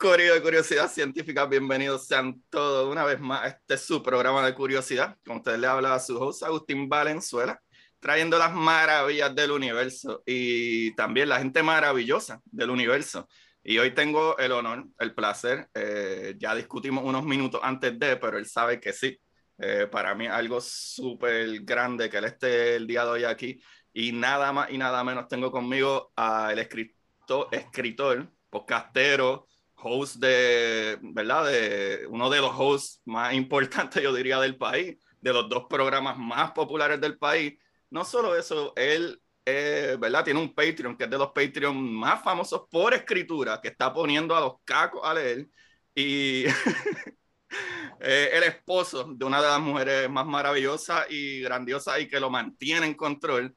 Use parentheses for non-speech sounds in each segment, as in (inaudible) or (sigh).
De Curiosidad Científica. Bienvenidos sean todos una vez más. Este es su programa de curiosidad. Con ustedes le habla su host Agustín Valenzuela, trayendo las maravillas del universo y también la gente maravillosa del universo. Y hoy tengo el honor, el placer, eh, ya discutimos unos minutos antes de, pero él sabe que sí. Eh, para mí algo súper grande que él esté el día de hoy aquí. Y nada más y nada menos tengo conmigo al escritor, escritor podcastero, host de, ¿verdad? De uno de los hosts más (laughs) importantes, yo diría, del país, de los dos programas más populares del país. No solo eso, él, eh, ¿verdad? Tiene un Patreon, que es de los Patreon más famosos por escritura, que está poniendo a los cacos a leer. Y (laughs) eh, el esposo de una de las mujeres más maravillosas y grandiosas y que lo mantiene en control,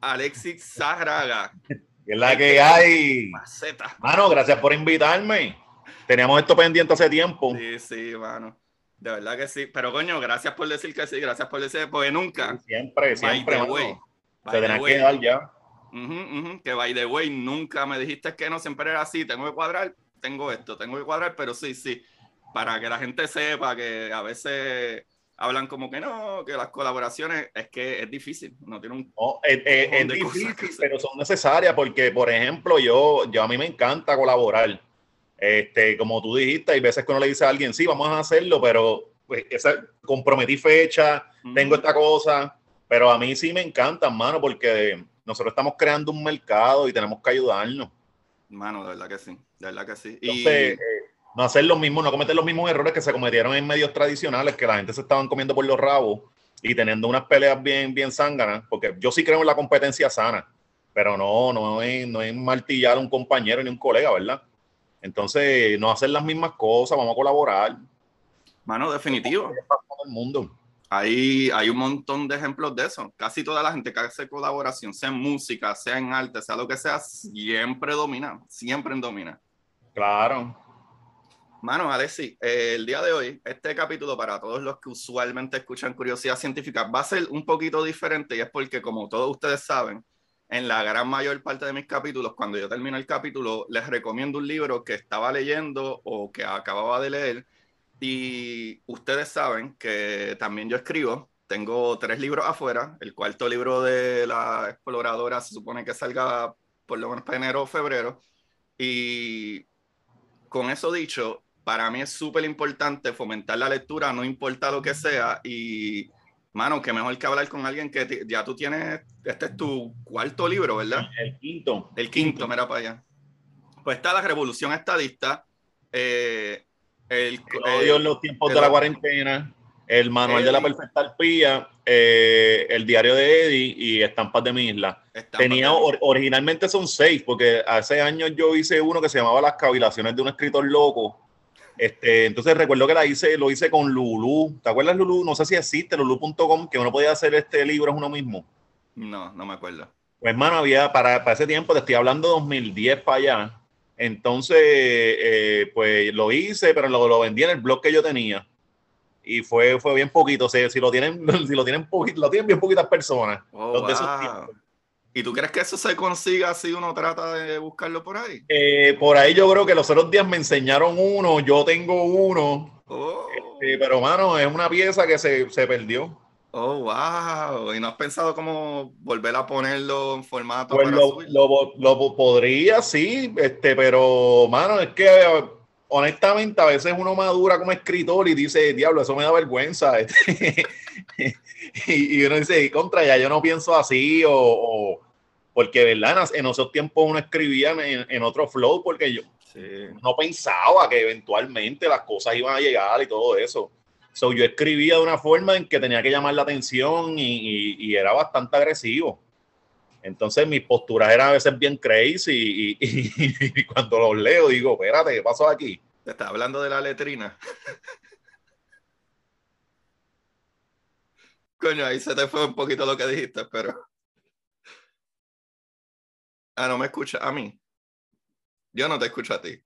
Alexis Zahraga es la que hay. Mano, gracias por invitarme. Teníamos esto pendiente hace tiempo. Sí, sí, mano. De verdad que sí. Pero coño, gracias por decir que sí, gracias por decir, porque nunca. siempre, siempre. Way, Se tenés que dar ya. que by the way, nunca me dijiste que no, siempre era así. Tengo que cuadrar, tengo esto, tengo que cuadrar, pero sí, sí. Para que la gente sepa que a veces hablan como que no, que las colaboraciones es que es difícil, no tiene un... es, difícil, pero son necesarias porque, por ejemplo, yo, yo a mí me encanta colaborar. Este, como tú dijiste, hay veces que uno le dice a alguien, sí, vamos a hacerlo, pero pues, esa, comprometí fecha, tengo esta cosa, pero a mí sí me encanta, mano, porque nosotros estamos creando un mercado y tenemos que ayudarnos. Mano, de verdad que sí, de verdad que sí. y... Eh, no hacer lo mismo, no cometer los mismos errores que se cometieron en medios tradicionales, que la gente se estaban comiendo por los rabos y teniendo unas peleas bien, bien zánganas, porque yo sí creo en la competencia sana, pero no, no es, no es martillar a un compañero ni un colega, ¿verdad? Entonces, no hacer las mismas cosas, vamos a colaborar. Mano, definitivo. El mundo. Hay, hay un montón de ejemplos de eso. Casi toda la gente que hace colaboración, sea en música, sea en arte, sea lo que sea, siempre domina, siempre domina. Claro. Mano, Alexi, eh, el día de hoy, este capítulo para todos los que usualmente escuchan curiosidad científica va a ser un poquito diferente y es porque, como todos ustedes saben, en la gran mayor parte de mis capítulos, cuando yo termino el capítulo, les recomiendo un libro que estaba leyendo o que acababa de leer. Y ustedes saben que también yo escribo. Tengo tres libros afuera. El cuarto libro de la exploradora se supone que salga por lo menos para enero o febrero. Y con eso dicho, para mí es súper importante fomentar la lectura, no importa lo que sea. Y, mano, que mejor que hablar con alguien que ya tú tienes, este es tu cuarto libro, ¿verdad? El quinto. El quinto, mira para allá. Pues está la revolución estadista. Eh, el, odio en los tiempos de la cuarentena. El manual de la perfecta arpía, eh, el diario de Eddie y Estampas de mi isla. Tenía, originalmente son seis, porque hace años yo hice uno que se llamaba Las cavilaciones de un escritor loco, este, entonces recuerdo que la hice, lo hice con Lulu. ¿Te acuerdas, Lulu? No sé si existe, lulu.com, que uno podía hacer este libro es uno mismo. No, no me acuerdo. Pues, hermano, había para, para ese tiempo, te estoy hablando 2010 para allá. Entonces, eh, pues lo hice, pero lo, lo vendí en el blog que yo tenía. Y fue, fue bien poquito. O sea, si lo tienen, (laughs) si lo tienen poquito, lo tienen bien poquitas personas. Oh, ¿Y tú crees que eso se consiga si uno trata de buscarlo por ahí? Eh, por ahí yo creo que los otros días me enseñaron uno, yo tengo uno. Oh. Este, pero, mano, es una pieza que se, perdió. Oh, wow. ¿Y no has pensado cómo volver a ponerlo en formato? Pues lo, lo, podría, sí, este, pero, mano, es que honestamente a veces uno madura como escritor y dice, diablo, eso me da vergüenza. (laughs) y, uno dice, contra, ya yo no pienso así, o, porque, ¿verdad? En esos tiempos uno escribía en, otro flow porque yo no pensaba que eventualmente las cosas iban a llegar y todo eso. So, yo escribía de una forma en que tenía que llamar la atención y, era bastante agresivo. Entonces mis posturas eran a veces bien crazy y, (laughs) cuando los leo digo, espérate, ¿qué pasó aquí? Te está hablando de la letrina. (laughs) Coño, ahí se te fue un poquito lo que dijiste, pero... Ah, no me escucha a mí. Yo no te escucho a ti.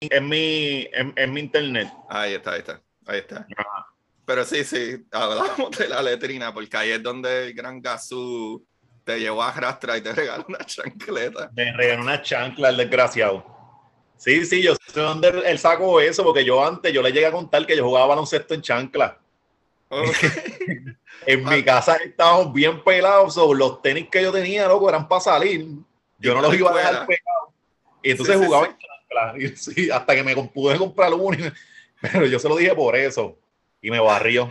En mi, en, mi internet. Ahí está, ahí está. Ahí está. Pero sí, sí, hablamos de la letrina, porque ahí es donde el gran Gazú te llevó a arrastrar y te regaló una chancleta. Me regaló una chancla el desgraciado. Sí, sí, yo sé dónde él sacó eso, porque yo antes, yo le llegué a contar que yo jugaba baloncesto en chancla. (laughs) en mi casa estábamos bien pelados, los tenis que yo tenía, loco, eran para salir. Yo no los iba a dejar pegados. Y entonces jugaba en. (laughs) Y, sí, hasta que me pude comprar uno. Pero yo se lo dije por eso. Y me barrió.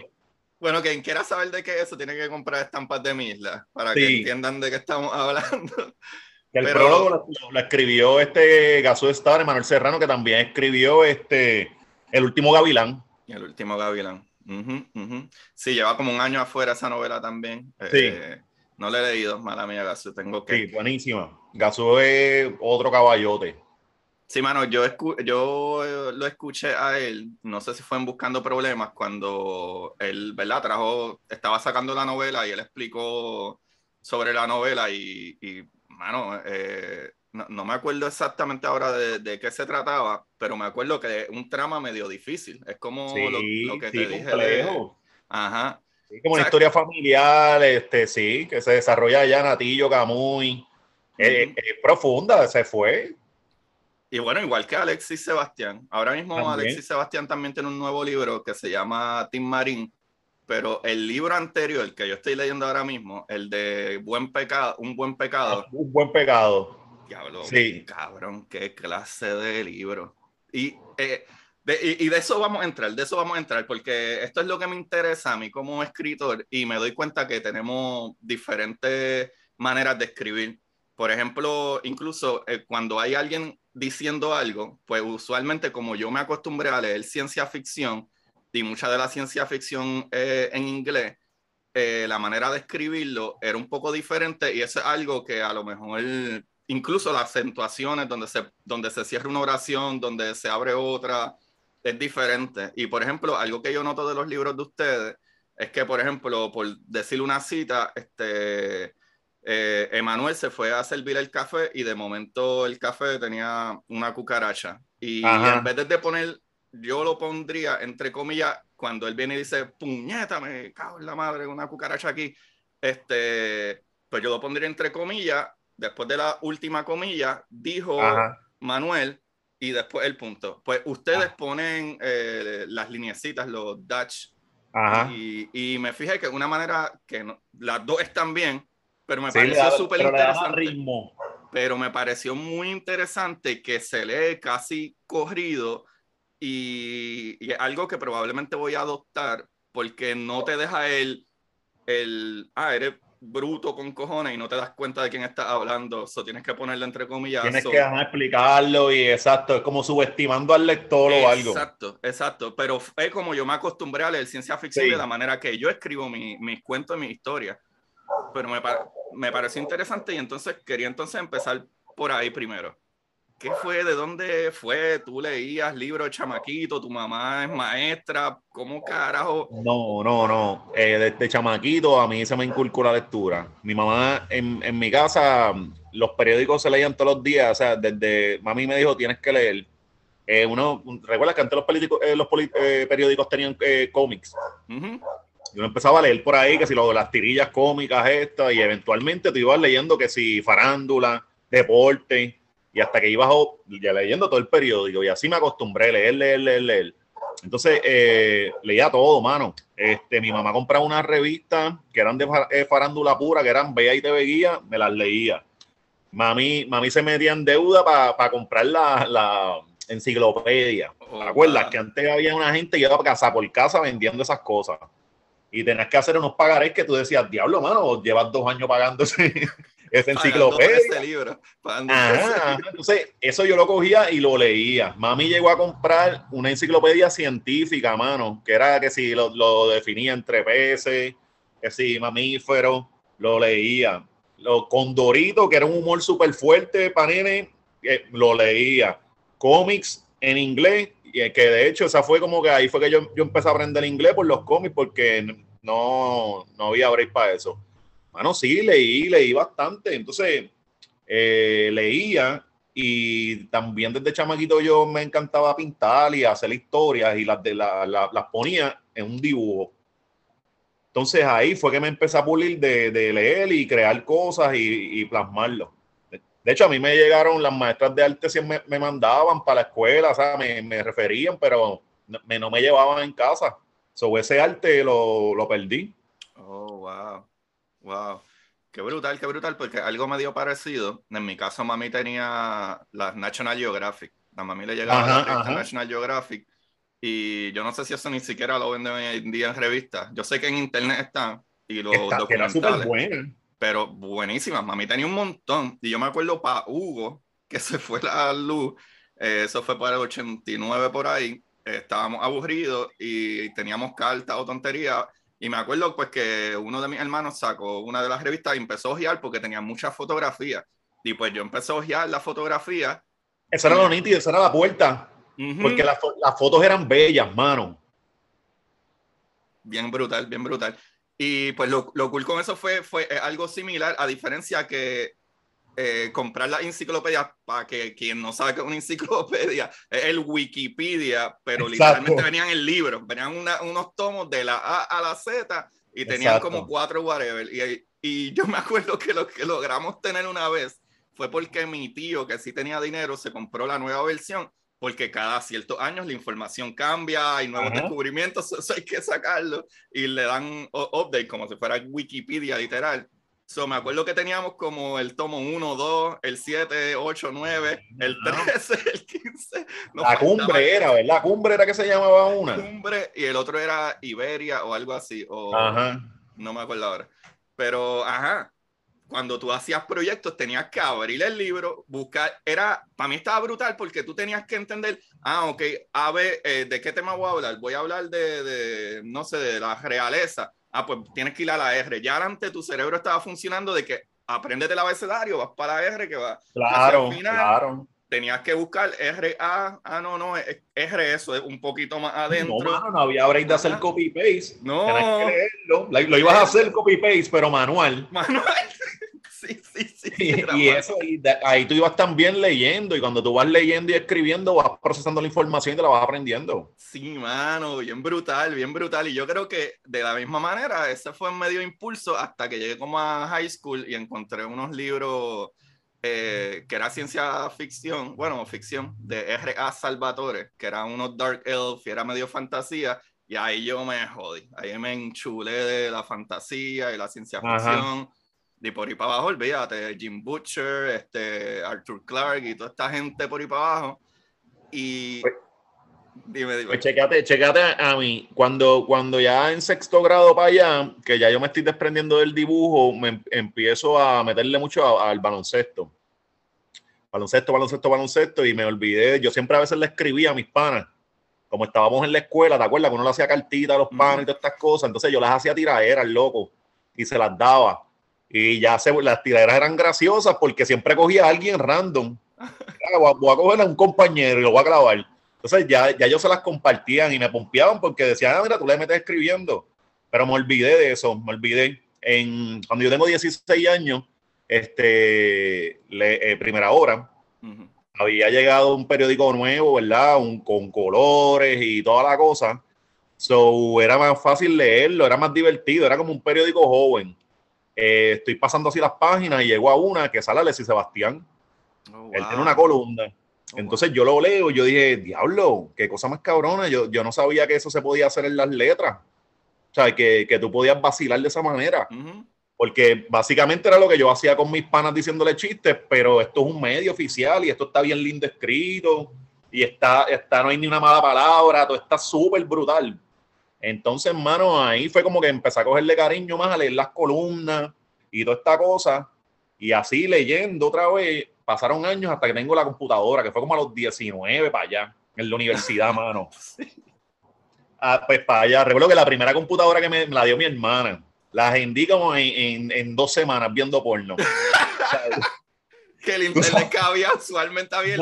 Bueno, quien quiera saber de qué es eso, tiene que comprar estampas de Misla para que entiendan de qué estamos (laughs) hablando. el prólogo lo, escribió este Gasú Star, Manuel Serrano, que también escribió este El último Gavilán. El último Gavilán. Sí, lleva como un año afuera esa novela también. Eh, no la he leído, mala mía, Gasú. Tengo que. Sí, buenísima. Gasú es otro caballote. Sí, mano, yo, yo eh, lo escuché a él, no sé si fue en Buscando Problemas, cuando él, ¿verdad? Trajo, estaba sacando la novela y él explicó sobre la novela y, y mano, eh, no, me acuerdo exactamente ahora de, qué se trataba, pero me acuerdo que un trama medio difícil. Es como lo, que te dije. Ajá. como una historia familiar, este, sí, que se desarrolla allá Natillo, Camuy. Es profunda, se fue. Y bueno, igual que Alexis Sebastián. Ahora mismo Alexis Sebastián también tiene un nuevo libro que se llama Tim Marín, pero el libro anterior, el que yo estoy leyendo ahora mismo, el de Buen Pecado, Un Buen Pecado. Un Buen Pecado Diablo, sí. cabrón, qué clase de libro. Y, eh, de, y, de eso vamos a entrar, de eso vamos a entrar, porque esto es lo que me interesa a mí como escritor y me doy cuenta que tenemos diferentes maneras de escribir. Por ejemplo, incluso eh, cuando hay alguien diciendo algo, pues usualmente como yo me acostumbré a leer ciencia ficción y mucha de la ciencia ficción eh, en inglés, la manera de escribirlo era un poco diferente y eso es algo que a lo mejor incluso las acentuaciones donde se, donde se cierra una oración, donde se abre otra, es diferente. Y por ejemplo, algo que yo noto de los libros de ustedes es que, por ejemplo, por decir una cita, este, eh, Emanuel se fue a servir el café y de momento el café tenía una cucaracha. Y en vez de poner, yo lo pondría entre comillas, cuando él viene y dice, puñeta, me cago en la madre, una cucaracha aquí, este, pues yo lo pondría entre comillas después de la última comilla, dijo Manuel y después el punto. Pues ustedes ah. ponen eh, las lineecitas, los Dutch, y, me fijé que de una manera que las dos están bien, pero me pareció súper interesante. Pero me pareció muy interesante que se lee casi corrido y, y, algo que probablemente voy a adoptar porque no te deja el, el ah, eres bruto con cojones y no te das cuenta de quién está hablando. Eso tienes que ponerle entre comillas. Tienes que explicarlo y exacto, es como subestimando al lector o algo. Exacto, exacto. Pero es como yo me acostumbré a leer ciencia ficción de la manera que yo escribo mis cuentos y mis historias. Pero me, me pareció interesante y entonces quería entonces empezar por ahí primero. ¿Qué fue? ¿De dónde fue? ¿Tú leías libros chamaquito? ¿Tu mamá es maestra? ¿Cómo carajo? No, no, no. Eh, desde chamaquito a mí se me inculcó la lectura. Mi mamá, en, en, mi casa, los periódicos se leían todos los días. O sea, desde mami me dijo, tienes que leer. Eh, uno, recuerda que antes los, políticos, eh, los periódicos tenían cómics. Yo empezaba a leer por ahí que si lo, las tirillas cómicas estas y eventualmente te ibas leyendo que si farándula, deporte y hasta que iba ya leyendo todo el periódico y así me acostumbré a leer, leer, leer, leer. Entonces eh, leía todo, mano. Este, mi mamá compraba unas revistas que eran de eh, farándula pura, que eran Bella y TV Guía, me las leía. Mami, mami se metía en deuda para comprar la, la enciclopedia. ¿Te acuerdas? Que antes había una gente que iba a casa por casa vendiendo esas cosas. y tenías que hacer unos pagarés que tú decías, diablo, mano, llevas dos años pagando ese, (laughs) enciclopedia. Ese libro, entonces, eso yo lo cogía y lo leía. Mami llegó a comprar una enciclopedia científica, mano, que era que si lo, definía entre peces, que si mamíferos, lo leía. Lo Condorito, que era un humor súper fuerte para nene, eh, lo leía. Cómics en inglés, y que de hecho esa fue como que ahí fue que yo, yo empecé a aprender inglés por los cómics porque no, no había break para eso. Bueno, sí, leí, leí bastante. Entonces, eh, leía y también desde chamaquito yo me encantaba pintar y hacer historias y las, de la, las ponía en un dibujo. Entonces ahí fue que me empecé a pulir de, leer y crear cosas y, plasmarlo. De hecho, a mí me llegaron, las maestras de arte siempre me, mandaban para la escuela, o sea, me, me referían, pero no me, no me llevaban en casa. Sobre ese arte lo, lo, perdí. Oh, wow. Wow. Qué brutal, qué brutal, porque algo me dio parecido. En mi caso, mami tenía las National Geographic. La mami le llegaba a la National Geographic. Y yo no sé si eso ni siquiera lo venden hoy en día en revistas. Yo sé que en internet están y los documentales pero buenísimas. Mami tenía un montón. Y yo me acuerdo para Hugo, que se fue la luz, eh, eso fue para el 89 por ahí. estábamos aburridos y teníamos cartas o tonterías. Y me acuerdo pues que uno de mis hermanos sacó una de las revistas y empezó a ojear porque tenía muchas fotografías. Y pues yo empecé a ojear la fotografía. Esa era lo nítido, esa era la puerta. Porque las, las fotos eran bellas, mano. Bien brutal, bien brutal. Y pues lo, lo cool con eso fue, fue eh, algo similar, a diferencia que eh, comprar la enciclopedia, para que quien no sabe que es una enciclopedia, (laughs) es el Wikipedia, pero literalmente venían en libros, venían unos tomos de la A a la Z y tenían como cuatro whatever. Y, y yo me acuerdo que lo que logramos tener una vez fue porque mi tío, que sí tenía dinero, se compró la nueva versión porque cada ciertos años la información cambia, hay nuevos descubrimientos, (laughs) eso hay que sacarlo y le dan update como si fuera Wikipedia literal. So, me acuerdo que teníamos como el tomo 1, 2, el 7, 8, 9, el 13, (laughs) el 15. la cumbre era, ¿verdad? La cumbre era que se llamaba una. Cumbre y el otro era Iberia o algo así. O, ajá. No me acuerdo ahora. Pero, ajá, cuando tú hacías proyectos tenías que abrir el libro, buscar, era, para mí estaba brutal porque tú tenías que entender, ah, ok, a ver, eh, ¿de qué tema voy a hablar? Voy a hablar de, de, no sé, de la realeza. Ah, pues tienes que ir a la R. Ya antes tu cerebro estaba funcionando de que apréndete el abecedario, vas para la R que va. Claro, claro tenías que buscar R, A, ah, no, no, R, eso es un poquito más adentro. No, no había break de hacer copy-paste. No. que leerlo. Lo, ibas a hacer copy-paste, pero manual. Manual. (laughs) (laughs) Sí, sí, sí. Y, eso, ahí tú ibas también leyendo, y cuando tú vas leyendo y escribiendo, vas procesando la información y te la vas aprendiendo. Sí, mano, bien brutal, bien brutal. Y yo creo que de la misma manera, ese fue medio impulso hasta que llegué como a high school y encontré unos libros eh, que era ciencia ficción, bueno, ficción, de R.A. Salvatore, que era unos Dark Elf y era medio fantasía, y ahí yo me jodí, ahí me enchulé de la fantasía y la ciencia ficción, y por ahí para abajo, olvídate, Jim Butcher, este, Arthur Clarke y toda esta gente por ahí para abajo, y... Pues, dime, dime. Pues checate, a mí, cuando, cuando ya en sexto grado para allá, que ya yo me estoy desprendiendo del dibujo, me em, empiezo a meterle mucho al baloncesto baloncesto, baloncesto, baloncesto, y me olvidé, yo siempre a veces le escribía a mis panas, como estábamos en la escuela, ¿te acuerdas? Que uno le hacía cartita a los panes y todas estas cosas, entonces yo las hacía tiraderas, loco, y se las daba. Y ya se, las tiraderas eran graciosas porque siempre cogía a alguien random. voy a coger a un compañero y lo voy a grabar. Entonces ya, ya ellos se las compartían y me pompeaban porque decían, ah, mira, tú le metes escribiendo. Pero me olvidé de eso, me olvidé. En, cuando yo tengo 16 años, este, le, eh, primera hora, había llegado un periódico nuevo, ¿verdad? Un, con colores y toda la cosa. So, era más fácil leerlo, era más divertido, era como un periódico joven. Eh, estoy pasando así las páginas y llegó a una que sale Alexis Sebastián. Oh, Él tiene una columna. Oh, Entonces yo lo leo y yo dije, diablo, qué cosa más cabrona. Yo, yo no sabía que eso se podía hacer en las letras. O sea, que, que tú podías vacilar de esa manera porque básicamente era lo que yo hacía con mis panas diciéndole chistes, pero esto es un medio oficial y esto está bien lindo escrito y está, está no hay ni una mala palabra, todo está súper brutal. Entonces, mano, ahí fue como que empecé a cogerle cariño más a leer las columnas y toda esta cosa. Y así leyendo otra vez, pasaron años hasta que tengo la computadora, que fue como a los 19 para allá, en la universidad, mano. (laughs) Ah, pues para allá. Recuerdo que la primera computadora que me, la dio mi hermana, la agendí como en, en, dos semanas viendo porno. (laughs) que el internet cabía usualmente había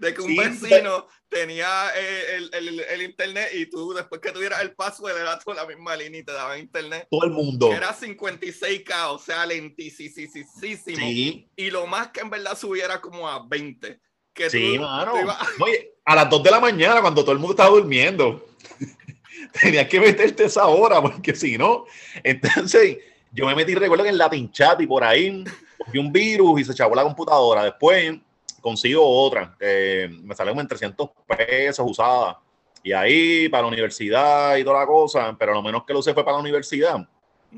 de que un vecino tenía eh, el, el, el, internet y tú después que tuvieras el password era toda la misma línea y te daba internet. Todo el mundo. Era 56K, o sea, lentísimo. Sí. Y lo más que en verdad subiera como a 20. Que sí, mano. Oye, a las 2 de la mañana cuando todo el mundo estaba durmiendo. (laughs) Tenías que meterte esa hora porque si no, entonces yo me metí, recuerdo en Latin Chat y por ahí vi un virus y se echó la computadora. Después consigo otra, me sale como en 300 pesos usada. Y ahí para la universidad y toda la cosa, pero lo menos que lo usé fue para la universidad,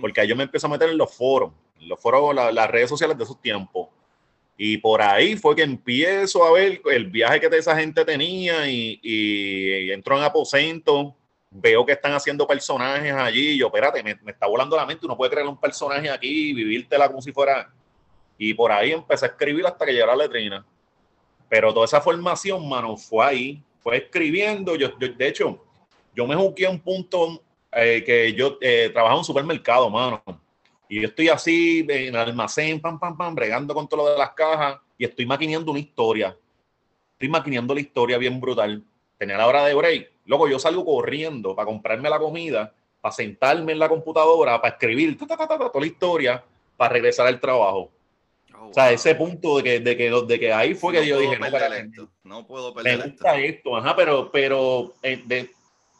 porque ahí yo me empecé a meter en los foros, en los foros, las redes sociales de esos tiempos. Y por ahí fue que empiezo a ver el viaje que esa gente tenía y, y entro en aposento, veo que están haciendo personajes allí. Y yo, espérate, me, me, está volando la mente. Uno puede crear un personaje aquí y vivírtela como si fuera. Y por ahí empecé a escribir hasta que llegara la letrina. Pero toda esa formación, mano, fue ahí, fue escribiendo. Yo, de hecho, yo me jugué a un punto eh, que yo eh, trabajaba en un supermercado, mano. Y yo estoy así en el almacén, pam, pam, pam, bregando con todo lo de las cajas y estoy maquineando una historia. Estoy maquineando la historia bien brutal. Tenía la hora de break. Luego yo salgo corriendo para comprarme la comida, para sentarme en la computadora, para escribir toda la historia, para regresar al trabajo. Oh, o sea, ese punto de que, de que, de que ahí fue que yo dije, no, esto. no puedo perder me gusta esto. ajá, pero, pero eh,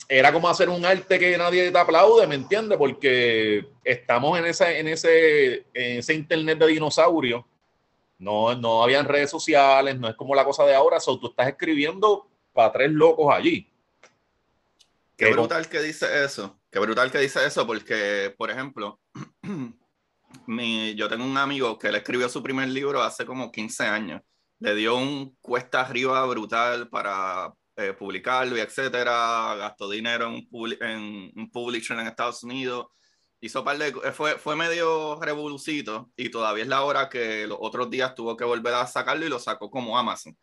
era como hacer un arte que nadie te aplaude, ¿me entiendes? Porque estamos en ese, en ese, en ese internet de dinosaurio. No, no habían redes sociales, no es como la cosa de ahora. So, tú estás escribiendo para tres locos allí. Qué brutal que dice eso. Qué brutal que dice eso, porque, por ejemplo, (clears throat) mi, yo tengo un amigo que le escribió su primer libro hace como 15 años. Le dio un cuesta arriba brutal para eh, publicarlo y etcétera. Gastó dinero en un, en un publisher en Estados Unidos. Hizo par de, fue, fue medio revolucito y todavía es la hora que los otros días tuvo que volver a sacarlo y lo sacó como Amazon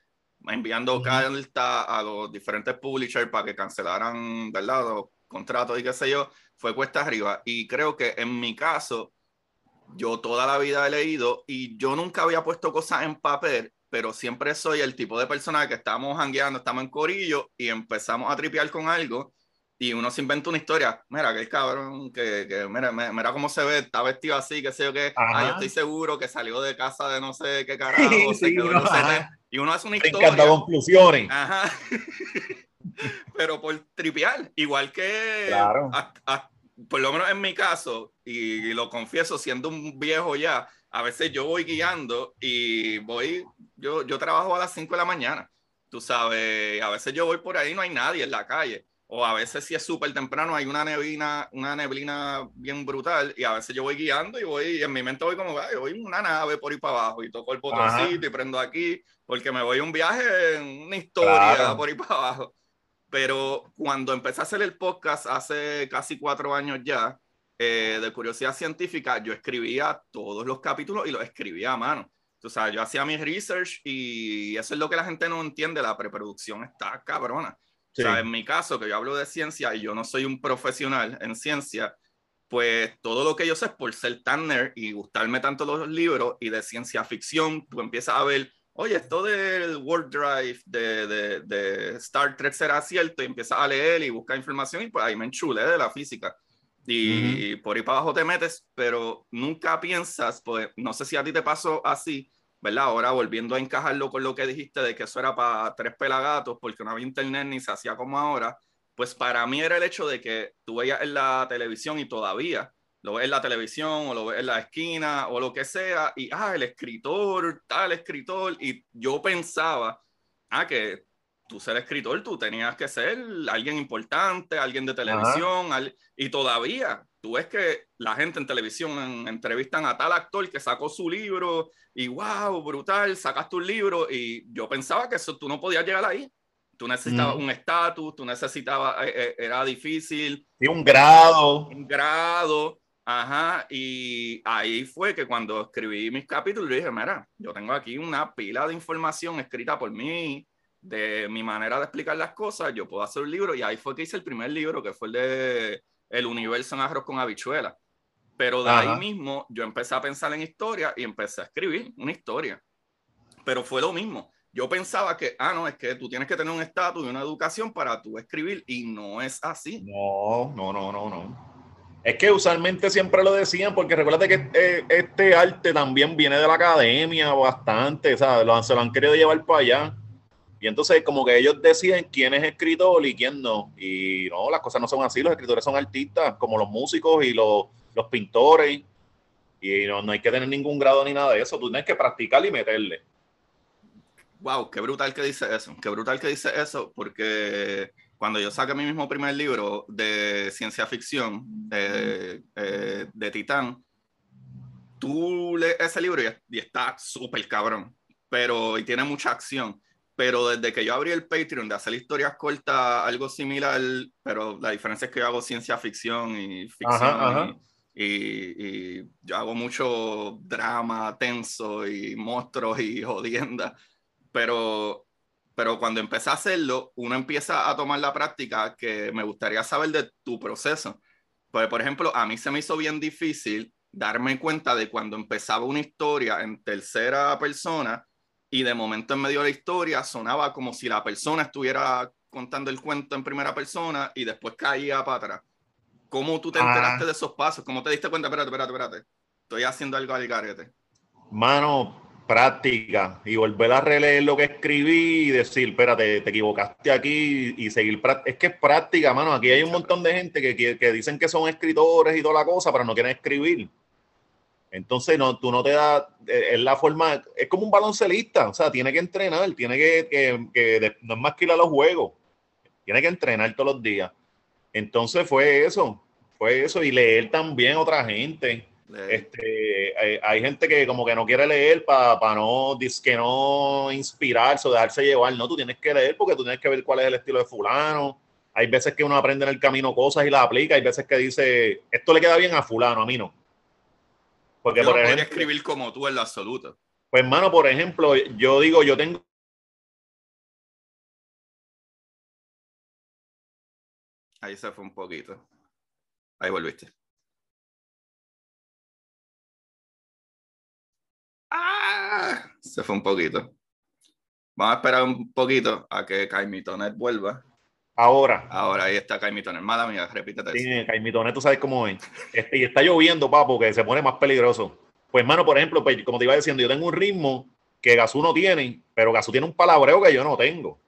enviando carta a los diferentes publishers para que cancelaran, ¿verdad? Los contratos y qué sé yo, fue cuesta arriba. Y creo que en mi caso, yo toda la vida he leído y yo nunca había puesto cosas en papel, pero siempre soy el tipo de persona que estamos hangueando, estamos en corillo y empezamos a tripear con algo y uno se inventa una historia. Mira, que el cabrón, que, que mira, mira, cómo se ve, está vestido así, que sé yo qué. Ah, yo estoy seguro que salió de casa de no sé qué (laughs) carajo, y uno hace una historia. encanta conclusiones. Ajá. (laughs) pero por tripear, igual que. Claro por lo menos en mi caso, y, lo confieso siendo un viejo ya, a veces yo voy guiando y voy, yo, yo trabajo a las 5 de la mañana, tú sabes, a veces yo voy por ahí no hay nadie en la calle, o a veces si es súper temprano hay una neblina, una neblina bien brutal, y a veces yo voy guiando y voy, y en mi mente voy como, voy en una nave por ahí para abajo, y toco el botoncito y prendo aquí, porque me voy a un viaje, en una historia por ahí para abajo. Pero cuando empecé a hacer el podcast hace casi cuatro años ya, eh, de curiosidad científica, yo escribía todos los capítulos y los escribía a mano. O sea, yo hacía mi research y eso es lo que la gente no entiende, la preproducción está cabrona. O sea, en mi caso, que yo hablo de ciencia y yo no soy un profesional en ciencia, pues todo lo que yo sé es por ser tan nerd y gustarme tanto los libros y de ciencia ficción, tú empiezas a ver oye, esto del World Drive de, de, de, Star Trek será cierto, y empiezas a leer y buscar información y pues ahí me enchulé de la física. Y por ahí para abajo te metes, pero nunca piensas, pues no sé si a ti te pasó así, ¿verdad? Ahora volviendo a encajarlo con lo que dijiste de que eso era para tres pelagatos porque no había internet ni se hacía como ahora, pues para mí era el hecho de que tú veías en la televisión y todavía lo ves en la televisión o lo ves en la esquina o lo que sea, y, ah, el escritor, tal escritor, y yo pensaba, ah, que tú ser escritor, tú tenías que ser alguien importante, alguien de televisión, y todavía tú ves que la gente en televisión entrevistan a tal actor que sacó su libro y wow, brutal, sacas tu libro y yo pensaba que eso tú no podías llegar ahí. Tú necesitabas un estatus, tú necesitabas, eh, eh, era difícil. Sí, un grado. Un grado, ajá. Y ahí fue que cuando escribí mis capítulos, dije, mira, yo tengo aquí una pila de información escrita por mí, de mi manera de explicar las cosas, yo puedo hacer un libro. Y ahí fue que hice el primer libro, que fue el de El universo en arroz con habichuela. Pero de ahí mismo yo empecé a pensar en historia y empecé a escribir una historia. Pero fue lo mismo yo pensaba que, ah, no, es que tú tienes que tener un estatus y una educación para tú escribir y no es así. No, no, no, no, no. Es que usualmente siempre lo decían, porque recuerda que este, este, arte también viene de la academia bastante, ¿sabes? Lo, se lo han querido llevar para allá. Y entonces como que ellos deciden quién es escritor y quién no. Y no, las cosas no son así, los escritores son artistas, como los músicos y los, los pintores. Y no, no hay que tener ningún grado ni nada de eso, tú tienes que practicar y meterle. Wow, qué brutal que dice eso, qué brutal que dice eso, porque cuando yo saqué mi mismo primer libro de ciencia ficción, eh, de Titán, tú lees ese libro y, está súper cabrón, pero y tiene mucha acción. Pero desde que yo abrí el Patreon de hacer historias cortas, algo similar, pero la diferencia es que yo hago ciencia ficción y ficción. Y, y, y, yo hago mucho drama tenso y monstruos y jodienda pero, pero cuando empecé a hacerlo, uno empieza a tomar la práctica que me gustaría saber de tu proceso. Pues, por ejemplo, a mí se me hizo bien difícil darme cuenta de cuando empezaba una historia en tercera persona y de momento en medio de la historia sonaba como si la persona estuviera contando el cuento en primera persona y después caía para atrás. ¿Cómo tú te enteraste ah. de esos pasos? ¿Cómo te diste cuenta? Espérate, espérate, espérate. Estoy haciendo algo al garete. Mano, práctica y volver a releer lo que escribí y decir, espérate, te equivocaste aquí y seguir. Es que es práctica, mano. Aquí hay un montón de gente que, que, dicen que son escritores y toda la cosa, pero no quieren escribir. Entonces, no, tú no te das, eh, es la forma, es como un baloncelista, o sea, tiene que entrenar, tiene que, que, que no es más que ir a los juegos, tiene que entrenar todos los días. Entonces fue eso, fue eso, y leer también otra gente este, eh, hay, gente que como que no quiere leer para no, que no inspirarse o dejarse llevar. No, tú tienes que leer porque tú tienes que ver cuál es el estilo de fulano. Hay veces que uno aprende en el camino cosas y las aplica. Hay veces que dice, esto le queda bien a fulano, a mí no. Porque, por ejemplo, escribir como tú en lo absoluto. Pues, hermano, por ejemplo, yo digo, yo tengo Ahí se fue un poquito. Ahí volviste. ¡Ah! Se fue un poquito. Vamos a esperar un poquito a que Caimitonet vuelva. Ahora. Ahora, ahí está Caimitonet. Mala mía, repítete. Sí, Caimitonet, tú sabes cómo es. Este, y está lloviendo, papo, que se pone más peligroso. Pues, hermano, por ejemplo, pues, como te iba diciendo, yo tengo un ritmo que Gazú no tiene, pero Gazú tiene un palabreo que yo no tengo.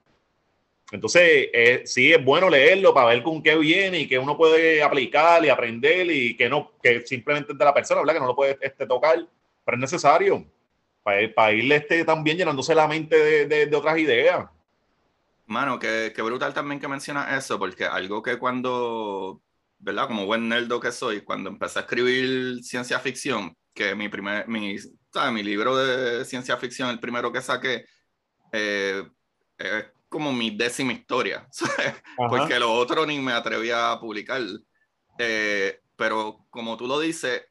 Entonces, eh, sí es bueno leerlo para ver con qué viene y que uno puede aplicar y aprender y que no, que simplemente es de la persona, ¿verdad? Que no lo puede este, tocar pero es necesario para, para irle este, también llenándose la mente de, de, otras ideas. Mano, qué, qué, brutal también que mencionas eso, porque algo que cuando, ¿verdad? Como buen nerdo que soy, cuando empecé a escribir ciencia ficción, que mi primer, mi, mi libro de ciencia ficción, el primero que saqué, eh, es como mi décima historia, (laughs) porque lo otro ni me atreví a publicar. Eh, pero como tú lo dices,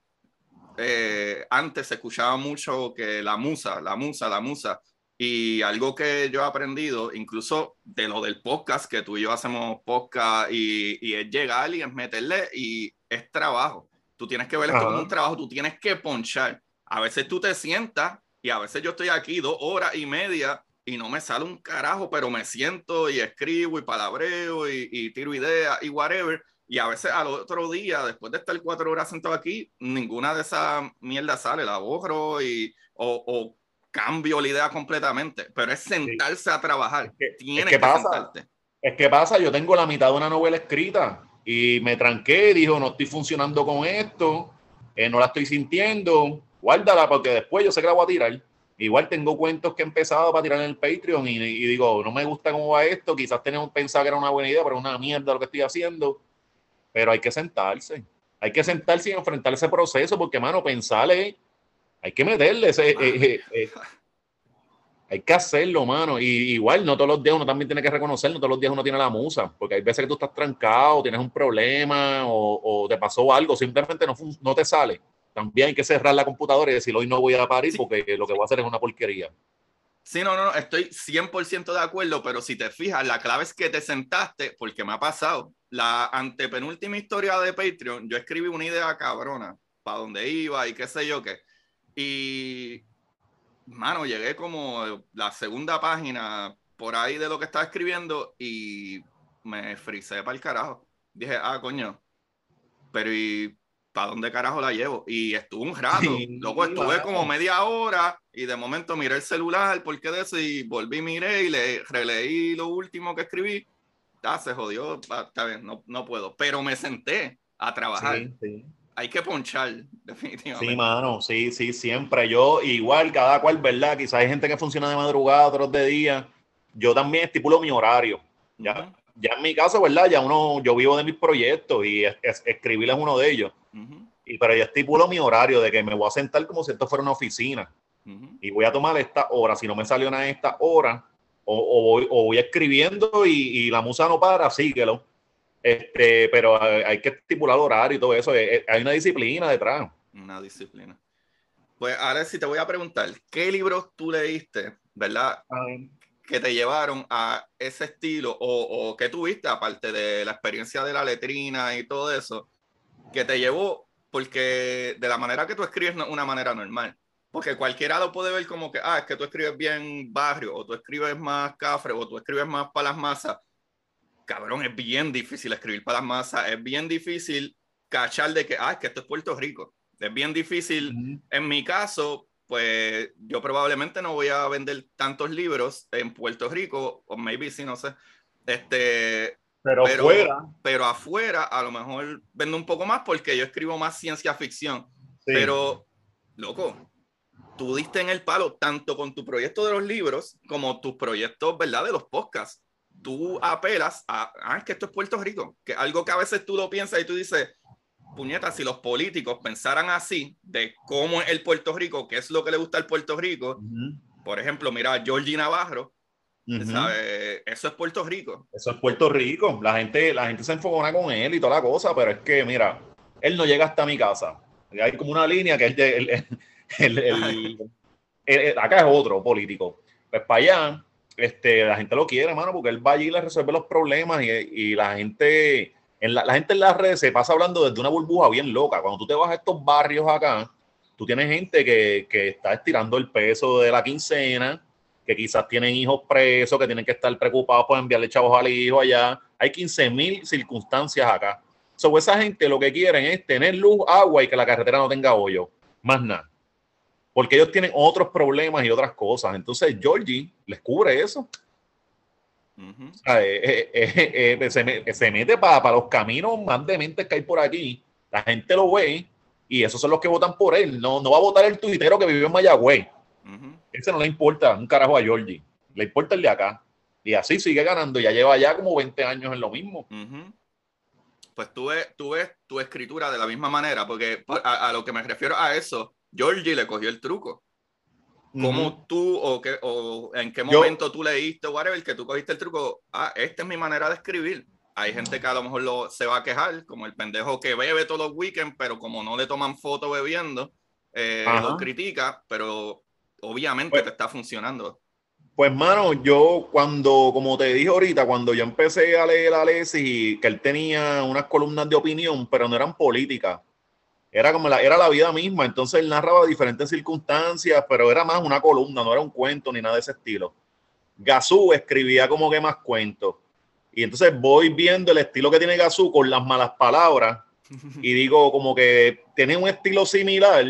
eh, antes se escuchaba mucho que la musa, la musa, la musa. Y algo que yo he aprendido, incluso de lo del podcast, que tú y yo hacemos podcast y, y es llegar y es meterle y es trabajo. Tú tienes que ver esto como un trabajo, tú tienes que ponchar. A veces tú te sientas y a veces yo estoy aquí dos horas y media y no me sale un carajo, pero me siento y escribo y palabreo y, y tiro ideas y whatever. Y a veces al otro día, después de estar cuatro horas sentado aquí, ninguna de esas mierdas sale, la borro y, o, cambio la idea completamente. Pero es sentarse a trabajar. Es que, Tienes que, pasa, sentarte. Es que pasa, yo tengo la mitad de una novela escrita y me tranqué, dijo, no estoy funcionando con esto, eh, no la estoy sintiendo, guárdala porque después yo sé que la voy a tirar. Igual tengo cuentos que he empezado para tirar en el Patreon y, y digo, no me gusta cómo va esto, quizás tenemos pensado que era una buena idea, pero es una mierda lo que estoy haciendo pero hay que sentarse. Hay que sentarse y enfrentar ese proceso, porque, mano, pensarle, hay que meterle ese. Eh, eh, eh, Hay que hacerlo, mano. Y igual, no todos los días uno también tiene que reconocer, no todos los días uno tiene la musa, porque hay veces que tú estás trancado, tienes un problema o, te pasó algo, simplemente no, no te sale. También hay que cerrar la computadora y decir, hoy no voy a parir porque lo que voy a hacer es una porquería. Sí, no, no, no, estoy 100% de acuerdo, pero si te fijas, la clave es que te sentaste, porque me ha pasado. La antepenúltima historia de Patreon, yo escribí una idea cabrona, para dónde iba y qué sé yo qué. Y mano, llegué como la segunda página por ahí de lo que estaba escribiendo y me frisé para el carajo. Dije, ah, coño, pero ¿y para dónde carajo la llevo? Y estuve un rato, luego estuve como media hora y de momento miré el celular, ¿por qué de eso? Y volví, miré y le releí lo último que escribí. Ah, se jodió, está bien, no, no puedo. Pero me senté a trabajar. Sí, sí hay que ponchar, (laughs) definitivamente. Sí, mano, sí, sí, siempre. Yo, igual, cada cual, ¿verdad? Quizás hay gente que funciona de madrugada, otros de día. Yo también estipulo mi horario. Ya, ya en mi caso, ¿verdad? Ya uno, yo vivo de mis proyectos y es, escribir es uno de ellos. y, pero yo estipulo mi horario de que me voy a sentar como si esto fuera una oficina. Y voy a tomar esta hora. Si no me salió nada esta hora, o, voy, escribiendo y, y la musa no para, síguelo este, pero hay que estipular horario y todo eso. Eh, eh, hay una disciplina detrás. Una disciplina. Pues ahora sí te voy a preguntar, ¿qué libros tú leíste, verdad? Que te llevaron a ese estilo o, o que tuviste, aparte de la experiencia de la letrina y todo eso, que te llevó, porque de la manera que tú escribes no es una manera normal. Porque cualquiera lo puede ver como que, ah, es que tú escribes bien barrio, o tú escribes más cafre, o tú escribes más para las masas cabrón, es bien difícil escribir para las masas, es bien difícil cachar de que, ah, es que esto es Puerto Rico. Es bien difícil. En mi caso, pues yo probablemente no voy a vender tantos libros en Puerto Rico, o maybe sí, no sé. Este, pero, afuera. Pero afuera, a lo mejor vendo un poco más porque yo escribo más ciencia ficción. Pero, loco, tú diste en el palo tanto con tu proyecto de los libros como tus proyectos, ¿verdad? De los podcasts tú apelas a, ah, que esto es Puerto Rico, que algo que a veces tú lo piensas y tú dices, puñeta, si los políticos pensaran así de cómo es el Puerto Rico, qué es lo que le gusta al Puerto Rico, por ejemplo, mira, Georgie Navarro, eso es Puerto Rico. Eso es Puerto Rico, la gente, la gente se enfocona con él y toda la cosa, pero es que, mira, él no llega hasta mi casa. Hay como una línea que es el, acá es otro político. Pues para allá, este, la gente lo quiere, hermano, porque él va allí y le resuelve los problemas y, la gente, en la, gente en las redes se pasa hablando desde una burbuja bien loca. Cuando tú te vas a estos barrios acá, tú tienes gente que, está estirando el peso de la quincena, que quizás tienen hijos presos, que tienen que estar preocupados por enviarle chavos al hijo allá. Hay 15 mil circunstancias acá. So, esa gente lo que quieren es tener luz, agua y que la carretera no tenga hoyo. Más nada porque ellos tienen otros problemas y otras cosas. Entonces, Georgie les cubre eso. Eh, eh, eh, se, mete para los caminos más dementes que hay por aquí. La gente lo ve y esos son los que votan por él. No, no va a votar el tuitero que vive en Mayagüez. Ese no le importa un carajo a Georgie. Le importa el de acá. Y así sigue ganando. Ya lleva ya como 20 años en lo mismo. Pues tú ves, tú ves, tu escritura de la misma manera, porque a lo que me refiero a eso Georgie le cogió el truco. ¿Cómo tú o, qué, o en qué momento tú leíste whatever que tú cogiste el truco? Ah, esta es mi manera de escribir. Hay gente que a lo mejor lo, se va a quejar, como el pendejo que bebe todos los weekends, pero como no le toman foto bebiendo, eh, lo critica, pero obviamente pues te está funcionando. Pues, mano, yo cuando, como te dije ahorita, cuando yo empecé a leer a Alessi, que él tenía unas columnas de opinión, pero no eran políticas era como la, era la vida misma. Entonces él narraba diferentes circunstancias, pero era más una columna, no era un cuento ni nada de ese estilo. Gazú escribía como que más cuentos. Y entonces voy viendo el estilo que tiene Gazú con las malas palabras (laughs) y digo como que tiene un estilo similar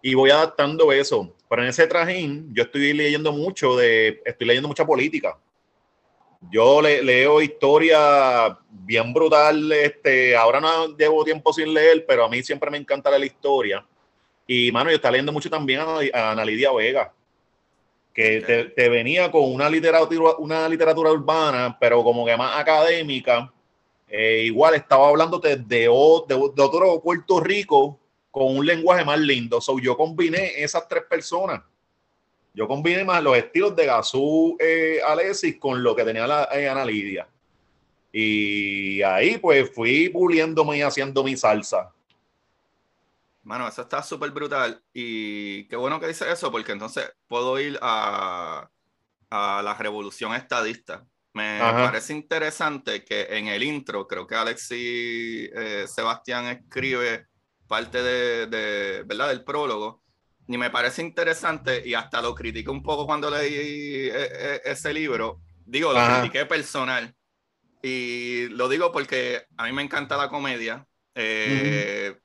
y voy adaptando eso. Pero en ese trajín yo estoy leyendo mucho de, estoy leyendo mucha política. Yo le, leo historia bien brutal. Este, ahora no llevo tiempo sin leer, pero a mí siempre me encanta la historia. Y, mano, yo estaba leyendo mucho también a, Ana Lidia Vega, que te, venía con una literatura, una literatura urbana, pero como que más académica. Eh, igual estaba hablando de, de, otro Puerto Rico con un lenguaje más lindo. So, yo combiné esas tres personas Yo combiné más los estilos de Gazú eh, Alexis con lo que tenía la eh, Ana Lidia. Y ahí pues fui puliéndome y haciendo mi salsa. Mano, eso está súper brutal. Y qué bueno que dice eso, porque entonces puedo ir a, a la revolución estadista. Me parece interesante que en el intro, creo que Alexis eh, Sebastián escribe parte de, de, ¿verdad? del prólogo, y me parece interesante, y hasta lo critiqué un poco cuando leí eh, eh, ese libro, digo, lo critiqué personal, y lo digo porque a mí me encanta la comedia. Eh,